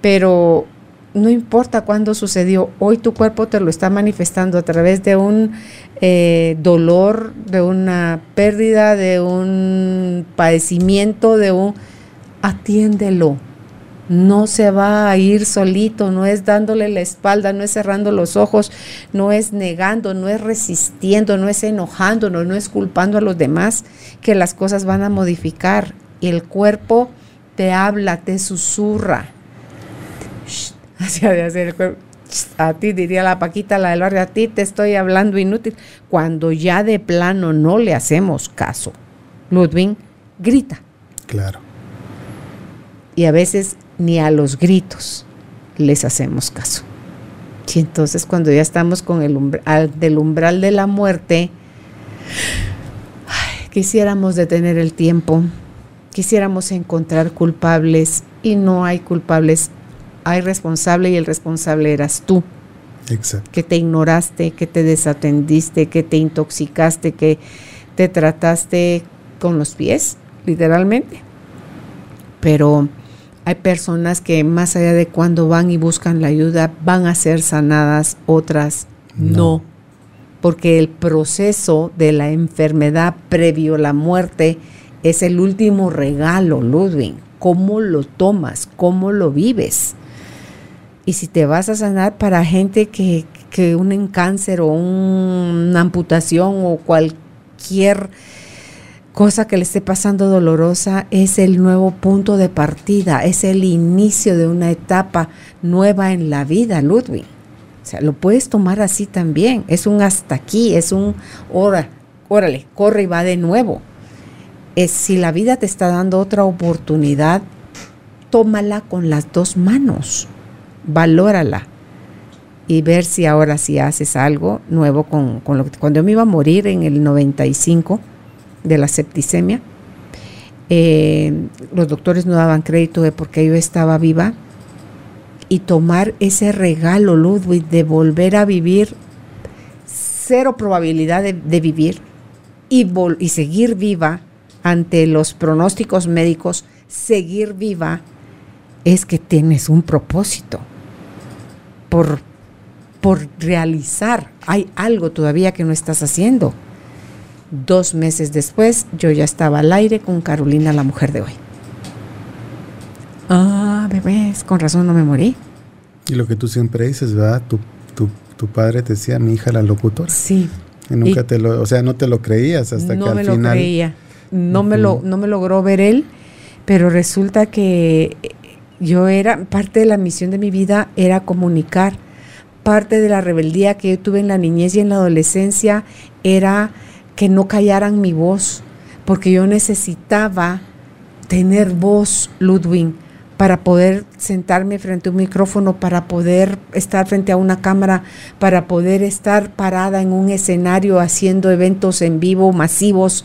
Pero no importa cuándo sucedió, hoy tu cuerpo te lo está manifestando a través de un eh, dolor, de una pérdida, de un padecimiento, de un... Atiéndelo. No se va a ir solito, no es dándole la espalda, no es cerrando los ojos, no es negando, no es resistiendo, no es enojándonos, no es culpando a los demás, que las cosas van a modificar. El cuerpo te habla, te susurra hacia de hacer el cuerpo. A ti diría la Paquita, la del barrio, a ti te estoy hablando inútil. Cuando ya de plano no le hacemos caso, Ludwig grita. Claro. Y a veces ni a los gritos les hacemos caso. Y entonces cuando ya estamos con el umbral, del umbral de la muerte, quisiéramos detener el tiempo, quisiéramos encontrar culpables y no hay culpables hay responsable y el responsable eras tú. Exacto. Que te ignoraste, que te desatendiste, que te intoxicaste, que te trataste con los pies, literalmente. pero hay personas que más allá de cuando van y buscan la ayuda, van a ser sanadas, otras no. Porque el proceso de la enfermedad previo a la muerte es el último regalo, Ludwig. ¿Cómo lo tomas? ¿Cómo lo vives? Y si te vas a sanar para gente que, que un cáncer o una amputación o cualquier cosa que le esté pasando dolorosa es el nuevo punto de partida, es el inicio de una etapa nueva en la vida, Ludwig. O sea, lo puedes tomar así también. Es un hasta aquí, es un ora, órale, corre y va de nuevo. Es si la vida te está dando otra oportunidad, tómala con las dos manos, valórala y ver si ahora sí haces algo nuevo con, lo que cuando yo me iba a morir en el 95 de la septicemia. Eh, los doctores no daban crédito de porque yo estaba viva y tomar ese regalo, Ludwig, de volver a vivir, cero probabilidad de, vivir y, y seguir viva ante los pronósticos médicos, seguir viva es que tienes un propósito por, por realizar. Hay algo todavía que no estás haciendo. Dos meses después, yo ya estaba al aire con Carolina, la mujer de hoy. Ah, bebés, con razón no me morí. Y lo que tú siempre dices, ¿verdad? Tu, tu, padre te decía, mi hija la locutora. Sí. Y nunca te lo, o sea, no te lo creías hasta que al me final. Lo creía. No me lo, no me logró ver él, pero resulta que yo era, parte de la misión de mi vida era comunicar. Parte de la rebeldía que yo tuve en la niñez y en la adolescencia era que no callaran mi voz, porque yo necesitaba tener voz, Ludwig, para poder sentarme frente a un micrófono, para poder estar frente a una cámara, para poder estar parada en un escenario haciendo eventos en vivo masivos,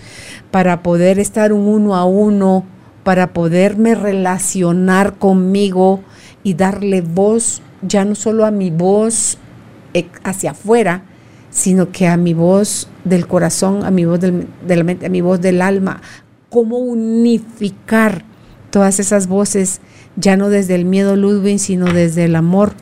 para poder estar un uno a uno, para poderme relacionar conmigo y darle voz, ya no solo a mi voz eh, hacia afuera, sino que a mi voz del corazón, a mi voz del, de la mente, a mi voz del alma, cómo unificar todas esas voces, ya no desde el miedo Ludwig, sino desde el amor.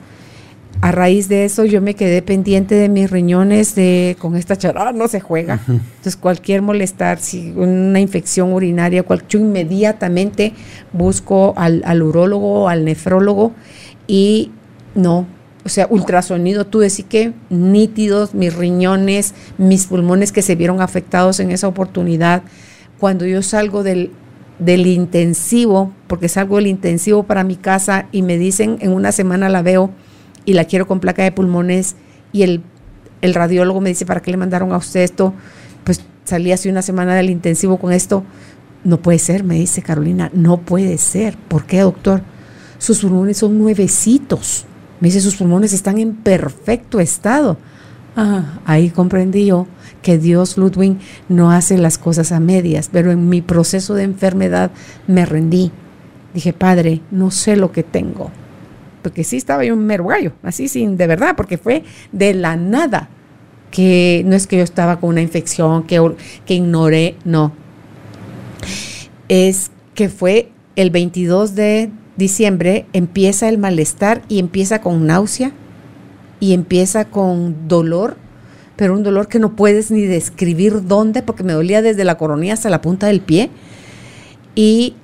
A raíz de eso yo me quedé pendiente de mis riñones de con esta charla no se juega. Entonces cualquier molestar, si una infección urinaria, cual, yo inmediatamente busco al, al urólogo, al nefrólogo y no, o sea, ultrasonido, tú decís que nítidos, mis riñones, mis pulmones que se vieron afectados en esa oportunidad. Cuando yo salgo del, del intensivo, porque salgo del intensivo para mi casa y me dicen en una semana la veo y la quiero con placa de pulmones y el, el radiólogo me dice, ¿para qué le mandaron a usted esto? Pues salí hace una semana del intensivo con esto. No puede ser, me dice Carolina, no puede ser. ¿Por qué, doctor? Sus pulmones son nuevecitos me dice, sus pulmones están en perfecto estado. Ah, ahí comprendí yo que Dios, Ludwig, no hace las cosas a medias, pero en mi proceso de enfermedad me rendí. Dije, Padre, no sé lo que tengo. Porque sí estaba yo un mero así sin de verdad, porque fue de la nada. Que no es que yo estaba con una infección que, que ignoré, no. Es que fue el 22 de diciembre empieza el malestar y empieza con náusea y empieza con dolor, pero un dolor que no puedes ni describir dónde, porque me dolía desde la coronilla hasta la punta del pie. Y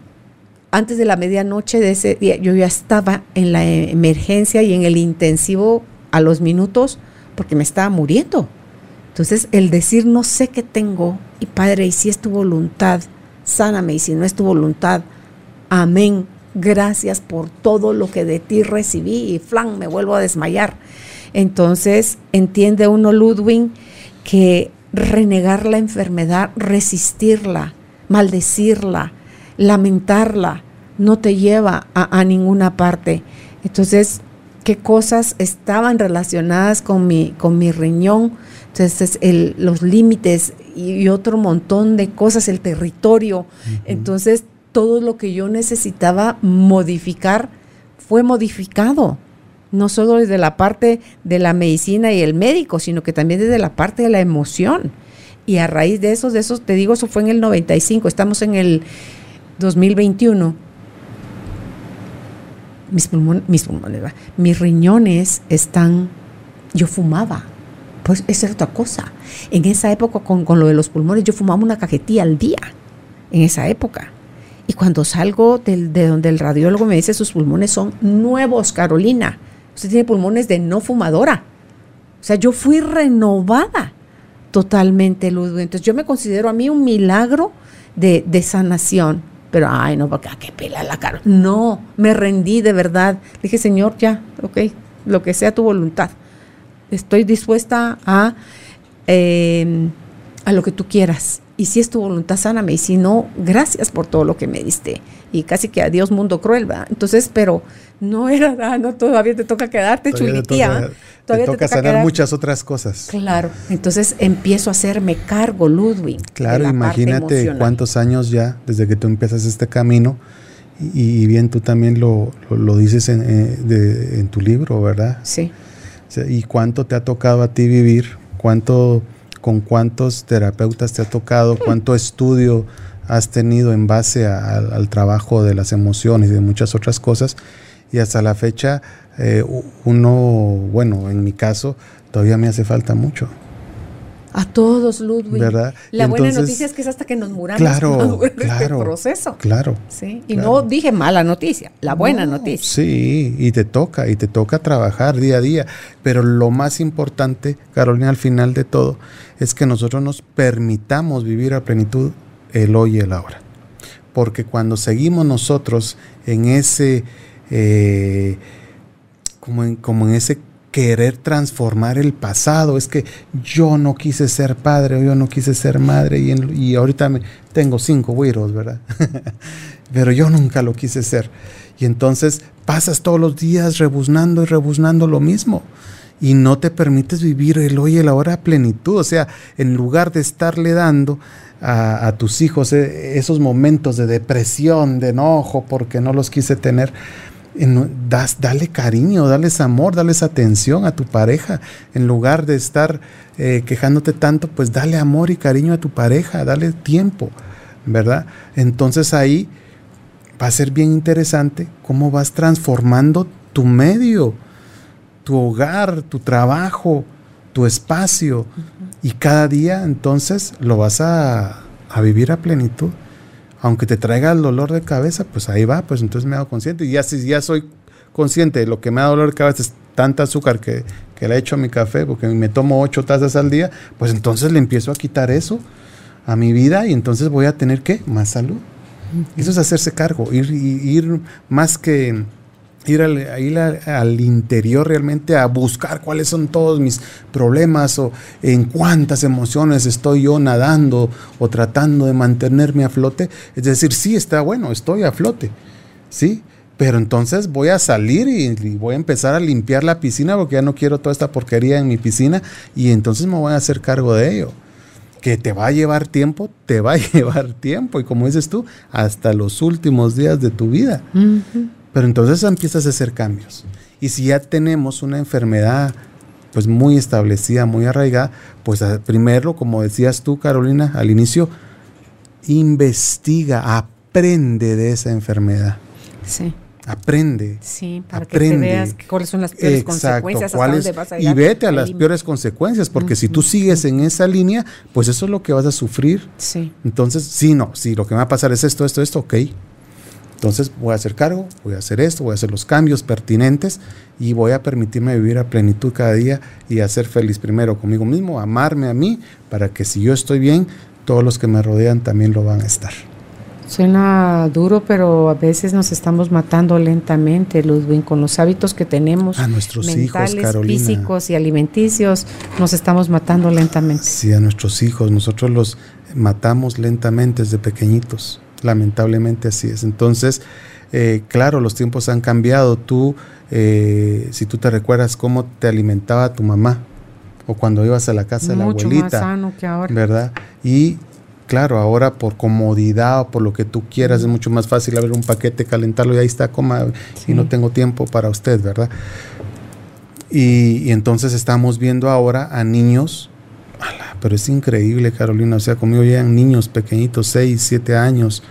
antes de la medianoche de ese día yo ya estaba en la emergencia y en el intensivo a los minutos porque me estaba muriendo. Entonces el decir no sé qué tengo y Padre, y si es tu voluntad, sáname y si no es tu voluntad, amén gracias por todo lo que de ti recibí y flan, me vuelvo a desmayar. Entonces entiende uno, Ludwig, que renegar la enfermedad, resistirla, maldecirla, lamentarla, no te lleva a, ninguna parte. Entonces, ¿qué cosas estaban relacionadas con mi, con mi riñón? Entonces, el, los límites y, otro montón de cosas, el territorio. Entonces, todo lo que yo necesitaba modificar fue modificado. No solo desde la parte de la medicina y el médico, sino que también desde la parte de la emoción. Y a raíz de eso, de eso te digo, eso fue en el 95, estamos en el 2021. mis pulmones, mis pulmones, mis riñones están, yo fumaba. Pues esa es otra cosa. En esa época, con, con lo de los pulmones, yo fumaba una cajetilla al día. En esa época. Y cuando salgo de donde el radiólogo me dice sus pulmones son nuevos, Carolina. Usted tiene pulmones de no fumadora. O sea, yo fui renovada totalmente, Ludwig. Entonces yo me considero a mí un milagro de, de sanación. Pero, ay, no, porque, qué pela la cara. No, me rendí de verdad. dije, Señor, ya, ok, lo que sea tu voluntad. Estoy dispuesta a, em, a lo que tú quieras. Y si es tu voluntad, sáname. Y si no, gracias por todo lo que me diste. Y casi que adiós, mundo cruel, ¿verdad? Entonces, pero no era, ah, no, todavía te toca quedarte chulitía. Todavía te toca, sanar muchas otras cosas. Claro. Entonces empiezo a hacerme cargo, Ludwig. Claro, imagínate cuántos años ya desde que tú empiezas este camino. Y, bien, tú también lo, lo, dices en, eh, en, tu libro, ¿verdad? Sí. y cuánto te ha tocado a ti vivir, cuánto, con cuántos terapeutas te ha tocado, cuánto estudio has tenido en base al trabajo de las emociones y de muchas otras cosas y hasta la fecha eh, uno, bueno, en mi caso, todavía me hace falta mucho. A todos, Ludwig. ¿Verdad? La buena noticia es que es hasta que nos muramos claro, *laughs* este claro, proceso. Claro. Sí. Y no dije mala noticia, la buena noticia. Sí, y te toca, y te toca trabajar día a día. Pero lo más importante, Carolina, al final de todo, es que nosotros nos permitamos vivir a plenitud el hoy y el ahora. Porque cuando seguimos nosotros en ese eh, como, en, como en ese querer transformar el pasado. Es que yo no quise ser padre o yo no quise ser madre y, y ahorita me, tengo cinco güiros, ¿verdad? *laughs* Pero yo nunca lo quise ser. Y entonces pasas todos los días rebuznando y rebuznando lo mismo. Y no te permites vivir el hoy y el ahora a plenitud. O sea, en lugar de estarle dando a, a tus hijos eh, esos momentos de depresión, de enojo, porque no los quise tener, das, dale cariño, dales amor, dales atención a tu pareja. En lugar de estar eh, quejándote tanto, pues dale amor y cariño a tu pareja, dale tiempo, ¿verdad? Entonces ahí va a ser bien interesante cómo vas transformando tu medio, tu hogar, tu trabajo, tu espacio. Y cada día entonces lo vas a, a vivir a plenitud aunque te traiga el dolor de cabeza, pues ahí va, pues entonces me hago consciente. Y ya si ya soy consciente de lo que me da dolor de cabeza es tanta azúcar que, que le hecho a mi café, porque me tomo ocho tazas al día, pues entonces le empiezo a quitar eso a mi vida y entonces voy a tener que más salud. Eso es hacerse cargo, ir, ir más que ir al, interior realmente a buscar cuáles son todos mis problemas o en cuántas emociones estoy yo nadando o tratando de mantenerme a flote. Es decir, sí está bueno, estoy a flote, ¿sí? Pero entonces voy a salir y, voy a empezar a limpiar la piscina porque ya no quiero toda esta porquería en mi piscina y entonces me voy a hacer cargo de ello. Que te va a llevar tiempo, te va a *laughs* llevar tiempo y como dices tú, hasta los últimos días de tu vida. Pero entonces empiezas a hacer cambios. Y si ya tenemos una enfermedad pues muy establecida, muy arraigada, pues primero, como decías tú, Carolina, al inicio, investiga, aprende de esa enfermedad. Sí. Aprende. Sí, para que te veas cuáles son las peores consecuencias, hasta dónde vas a Y vete a las peores consecuencias, porque si tú sigues en esa línea, pues eso es lo que vas a sufrir. Sí. Entonces, sí, no, si lo que me va a pasar es esto, esto, esto, ok, entonces voy a hacer cargo, voy a hacer esto, voy a hacer los cambios pertinentes y voy a permitirme vivir a plenitud cada día y a ser feliz primero conmigo mismo, amarme a mí, para que si yo estoy bien, todos los que me rodean también lo van a estar. Suena duro, pero a veces nos estamos matando lentamente, Ludwig, con los hábitos que tenemos. A nuestros mentales, hijos, Carolina. físicos y alimenticios, nos estamos matando lentamente. Sí, a nuestros hijos, nosotros los matamos lentamente desde pequeñitos. Lamentablemente así es. Entonces, eh, claro, los tiempos han cambiado. Tú, eh, si tú te recuerdas cómo te alimentaba tu mamá o cuando ibas a la casa de la abuelita. Más sano que ahora. ¿Verdad? Y claro, ahora por comodidad o por lo que tú quieras es mucho más fácil abrir un paquete, calentarlo y ahí está, coma y no tengo tiempo para usted, ¿verdad? Y, y entonces estamos viendo ahora a niños pero es increíble, Carolina. O sea, conmigo llegan niños pequeñitos, 6, 7 años,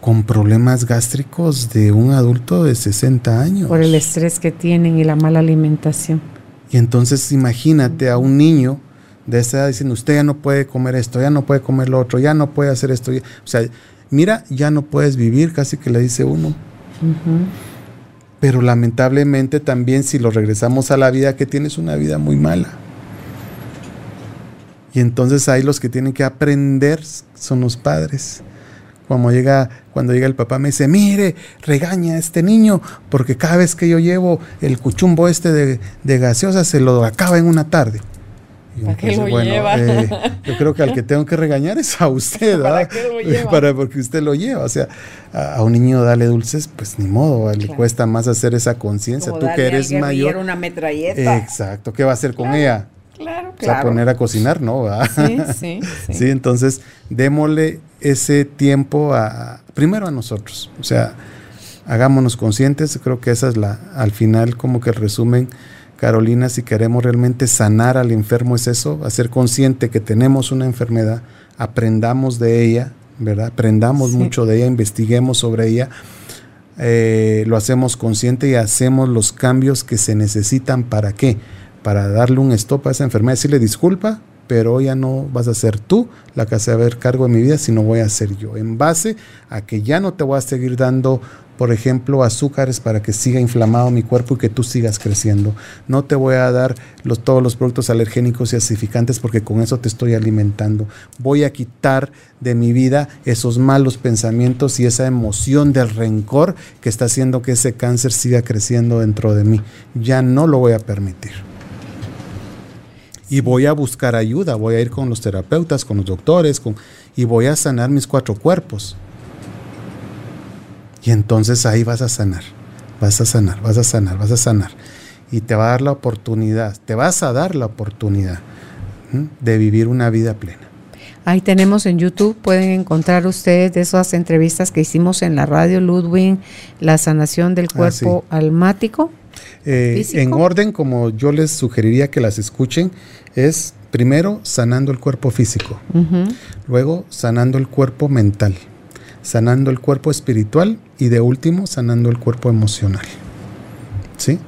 con problemas gástricos de un adulto de 60 años. Por el estrés que tienen y la mala alimentación. Y entonces imagínate a un niño de esa edad diciendo, usted ya no puede comer esto, ya no puede comer lo otro, ya no puede hacer esto. O sea, mira, ya no puedes vivir, casi que le dice uno. Pero lamentablemente también si lo regresamos a la vida que tienes una vida muy mala. Y entonces ahí los que tienen que aprender son los padres. Cuando llega, cuando llega el papá me dice, mire, regaña a este niño, porque cada vez que yo llevo el cuchumbo este de, de gaseosa se lo acaba en una tarde. ¿Para qué lo lleva? Eh, yo creo que al que tengo que regañar es a usted. *laughs* ¿Para qué lo lleva? *laughs* Para porque usted lo lleva. O sea, a, a un niño darle dulces, pues ni modo, le cuesta más hacer esa conciencia. Tú que eres mayor. una metralleta. Exacto. ¿Qué va a hacer con ella? Claro, ¿Se va a claro. poner a cocinar? No. *laughs* Sí, sí, sí. Sí, entonces démosle ese tiempo a, primero a nosotros. O sea, hagámonos conscientes. Creo que esa es la, al final, como que el resumen, Carolina, si queremos realmente sanar al enfermo, es eso, hacer consciente que tenemos una enfermedad, aprendamos de ella, ¿verdad? Aprendamos Sí. mucho de ella, investiguemos sobre ella. eh, lo hacemos consciente y hacemos los cambios que se necesitan para qué? Para darle un stop a esa enfermedad, decirle disculpa, pero ya no vas a ser tú la que se a cargo de mi vida, sino voy a ser yo. En base a que ya no te voy a seguir dando, por ejemplo, azúcares para que siga inflamado mi cuerpo y que tú sigas creciendo. No te voy a dar todos los productos alergénicos y acidificantes porque con eso te estoy alimentando. Voy a quitar de mi vida esos malos pensamientos y esa emoción del rencor que está haciendo que ese cáncer siga creciendo dentro de mí. Ya no lo voy a permitir. Y voy a buscar ayuda, voy a ir con los terapeutas, con los doctores, con, y voy a sanar mis cuatro cuerpos. Y entonces ahí vas a sanar, vas a sanar, vas a sanar, vas a sanar. Y te va a dar la oportunidad, te vas a dar la oportunidad de vivir una vida plena. Ahí tenemos en YouTube, pueden encontrar ustedes de esas entrevistas que hicimos en la radio Ludwig, la sanación del Ah, cuerpo almático. Eh, en orden, como yo les sugeriría que las escuchen, es primero sanando el cuerpo físico, luego sanando el cuerpo mental, sanando el cuerpo espiritual y de último sanando el cuerpo emocional. ¿Sí?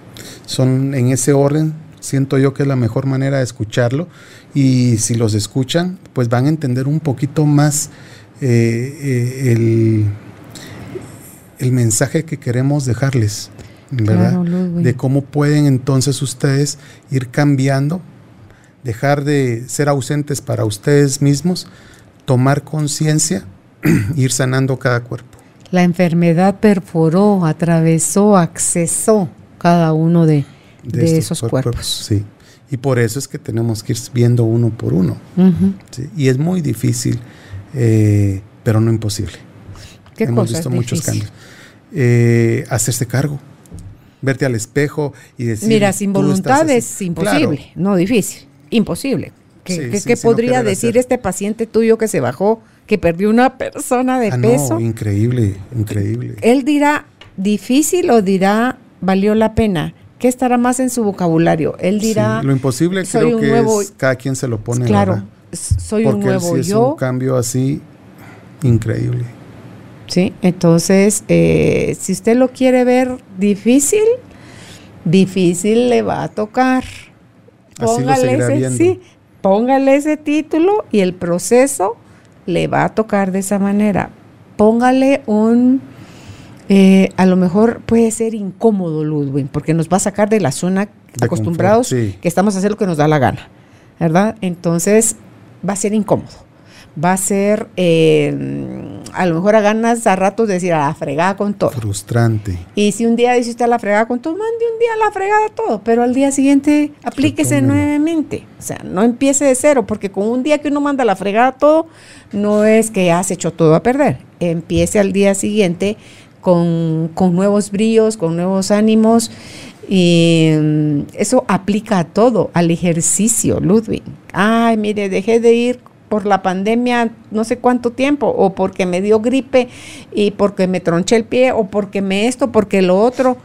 Son en ese orden, siento yo que es la mejor manera de escucharlo y si los escuchan, pues van a entender un poquito más eh, eh, el, el mensaje que queremos dejarles, ¿verdad? Claro, Ludwig. de cómo pueden entonces ustedes ir cambiando, dejar de ser ausentes para ustedes mismos, tomar conciencia, *clears throat* ir sanando cada cuerpo. La enfermedad perforó, atravesó, accesó cada uno de, esos cuerpos. Sí. Y por eso es que tenemos que ir viendo uno por uno. Y es muy difícil, eh, pero no imposible. ¿Qué Hemos visto muchos cambios. Eh, hacerse cargo, verte al espejo y decir. Mira, sin "Tú voluntad estás así". es imposible, no difícil, imposible. ¿Qué, Sí, qué- sí, qué podría decir hacer. este paciente tuyo que se bajó, que perdió una persona de Ah, peso? no, increíble, increíble. Él dirá difícil o dirá valió la pena. ¿Qué estará más en su vocabulario? Él dirá, Sí, lo imposible soy creo un que nuevo- es cada quien se lo pone. claro, soy un Porque él nuevo es yo. un cambio así increíble. Sí, entonces, eh, si usted lo quiere ver difícil, difícil le va a tocar. Así lo seguirá ese, sí, póngale ese título y el proceso le va a tocar de esa manera. Póngale un, eh, a lo mejor puede ser incómodo, Ludwig, porque nos va a sacar de la zona De acostumbrados confort, sí. que estamos a hacer lo que nos da la gana, ¿verdad? Entonces va a ser incómodo. Va a ser, eh, a lo mejor a ganas a ratos de decir a la fregada con todo. Frustrante. Y si un día dice usted a la fregada con todo, mande un día a la fregada todo, pero al día siguiente aplíquese nuevamente. O sea, no empiece de cero, porque con un día que uno manda a la fregada todo, no es que ya se echó todo a perder. Empiece al día siguiente con, con nuevos brillos, con nuevos ánimos. Y mm, eso aplica a todo, al ejercicio, Ludwig. Ay, mire, dejé de ir por la pandemia no sé cuánto tiempo, o porque me dio gripe y porque me tronché el pie, o porque me esto, porque lo otro.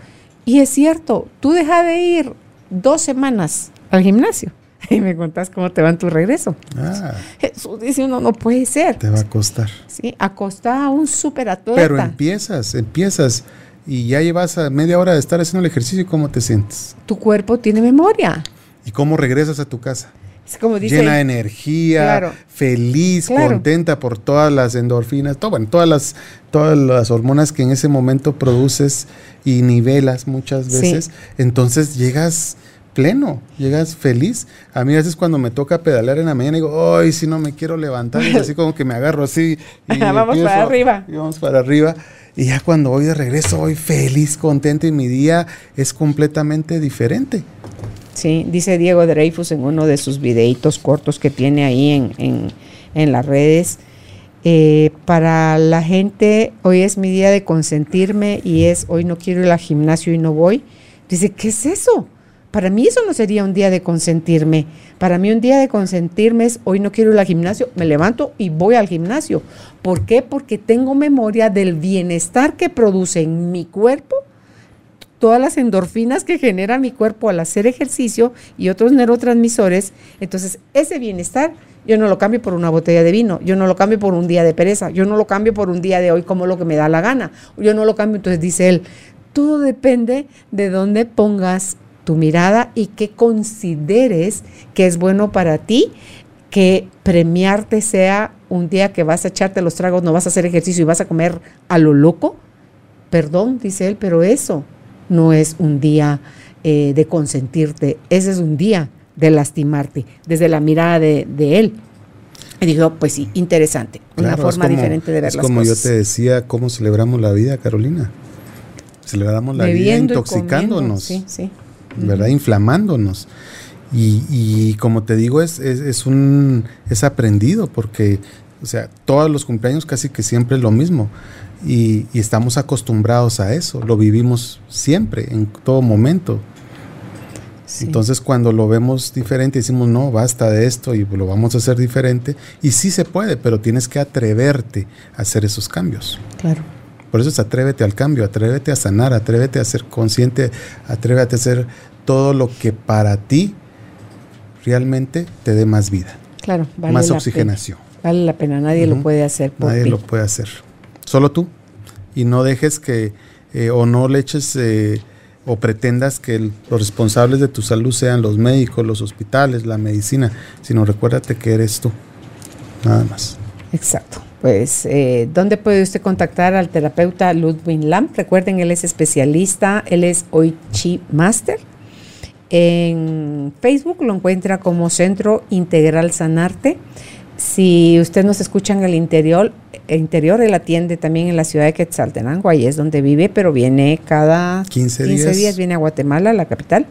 Y es cierto, tú dejas de ir dos semanas al gimnasio *laughs* y me contás cómo te va en tu regreso. Ah, Jesús dice uno, no puede ser. te va a costar. Sí, acostada a un súper atleta. Pero empiezas, empiezas y ya llevas a media hora de estar haciendo el ejercicio y cómo te sientes. Tu cuerpo tiene memoria. Y cómo regresas a tu casa. Como dice. Llena de energía, Claro. feliz, Claro. contenta por todas las endorfinas, todo, bueno, todas las, todas las hormonas que en ese momento produces y nivelas muchas Sí. veces. Entonces llegas pleno, llegas feliz. A mí a veces cuando me toca pedalear en la mañana digo, ay, si no me quiero levantar, y así como que me agarro así. y *laughs* Vamos empiezo- para arriba. y vamos para arriba. Y ya cuando voy de regreso, voy feliz, contento y mi día es completamente diferente. Sí, dice Diego Dreyfus en uno de sus videitos cortos que tiene ahí en, en- en las redes. eh, para la gente, hoy es mi día de consentirme y es hoy no quiero ir al gimnasio y no voy. Dice, ¿qué es eso? Para mí eso no sería un día de consentirme. Para mí un día de consentirme es hoy no quiero ir al gimnasio, me levanto y voy al gimnasio. ¿Por qué? Porque tengo memoria del bienestar que produce en mi cuerpo todas las endorfinas que genera mi cuerpo al hacer ejercicio y otros neurotransmisores, entonces ese bienestar yo no lo cambio por una botella de vino, yo no lo cambio por un día de pereza, yo no lo cambio por un día de hoy como lo que me da la gana, yo no lo cambio, entonces dice él, todo depende de dónde pongas tu mirada y que consideres que es bueno para ti, que premiarte sea un día que vas a echarte los tragos, no vas a hacer ejercicio y vas a comer a lo loco, perdón, dice él, pero eso no es un día eh, de consentirte, ese es un día de lastimarte, desde la mirada de, de él. Y digo, pues sí, interesante, una Claro, forma como- diferente de ver es las como cosas. yo te decía, cómo celebramos la vida, Carolina. Celebramos la Bebiendo vida intoxicándonos, comiendo, Sí, sí. ¿verdad? Inflamándonos. Y, y como te digo, es, es, es un es aprendido porque, o sea, todos los cumpleaños casi que siempre es lo mismo. Y, y estamos acostumbrados a eso, lo vivimos siempre, en todo momento. sí. Entonces cuando lo vemos diferente decimos, no, basta de esto y lo vamos a hacer diferente. Y sí se puede, pero tienes que atreverte a hacer esos cambios. claro. Por eso es atrévete al cambio, atrévete a sanar, atrévete a ser consciente, atrévete a hacer todo lo que para ti realmente te dé más vida, Claro, vale más oxigenación. pena. Vale la pena, nadie lo puede hacer por Nadie ti. lo puede hacer. Solo tú. Y no dejes que, eh, o no le eches, eh, o pretendas que los responsables de tu salud sean los médicos, los hospitales, la medicina, sino recuérdate que eres tú. Nada más. Exacto. Pues, eh, ¿dónde puede usted contactar al terapeuta Ludwig Lam? Recuerden, él es especialista, él es Oichi Master. En Facebook lo encuentra como Centro Integral Sanarte. Si usted nos escucha en el interior, interior, él atiende también en la ciudad de Quetzaltenango, ahí es donde vive, pero viene cada 15 días. días, viene a Guatemala, la capital.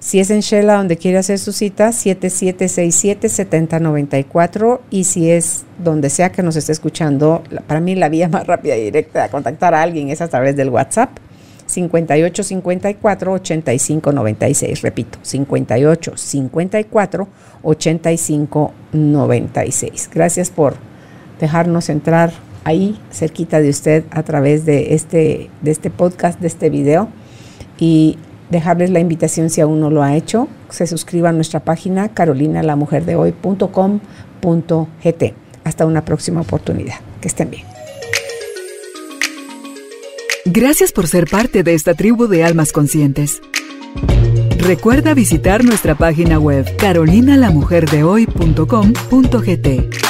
Si es en Shela donde quiere hacer su cita, 7767-7094. Y si es donde sea que nos esté escuchando, para mí la vía *laughs* más rápida y directa de contactar a alguien es a través del WhatsApp. 5854-8596. Repito, 5854-8596. Gracias por dejarnos entrar ahí cerquita de usted a través de este, de este podcast, de este video. Y dejarles la invitación si aún no lo ha hecho, se suscriba a nuestra página carolinalamujerdehoy.com.gt. Hasta una próxima oportunidad. Que estén bien. Gracias por ser parte de esta tribu de almas conscientes. Recuerda visitar nuestra página web carolinalamujerdehoy.com.gt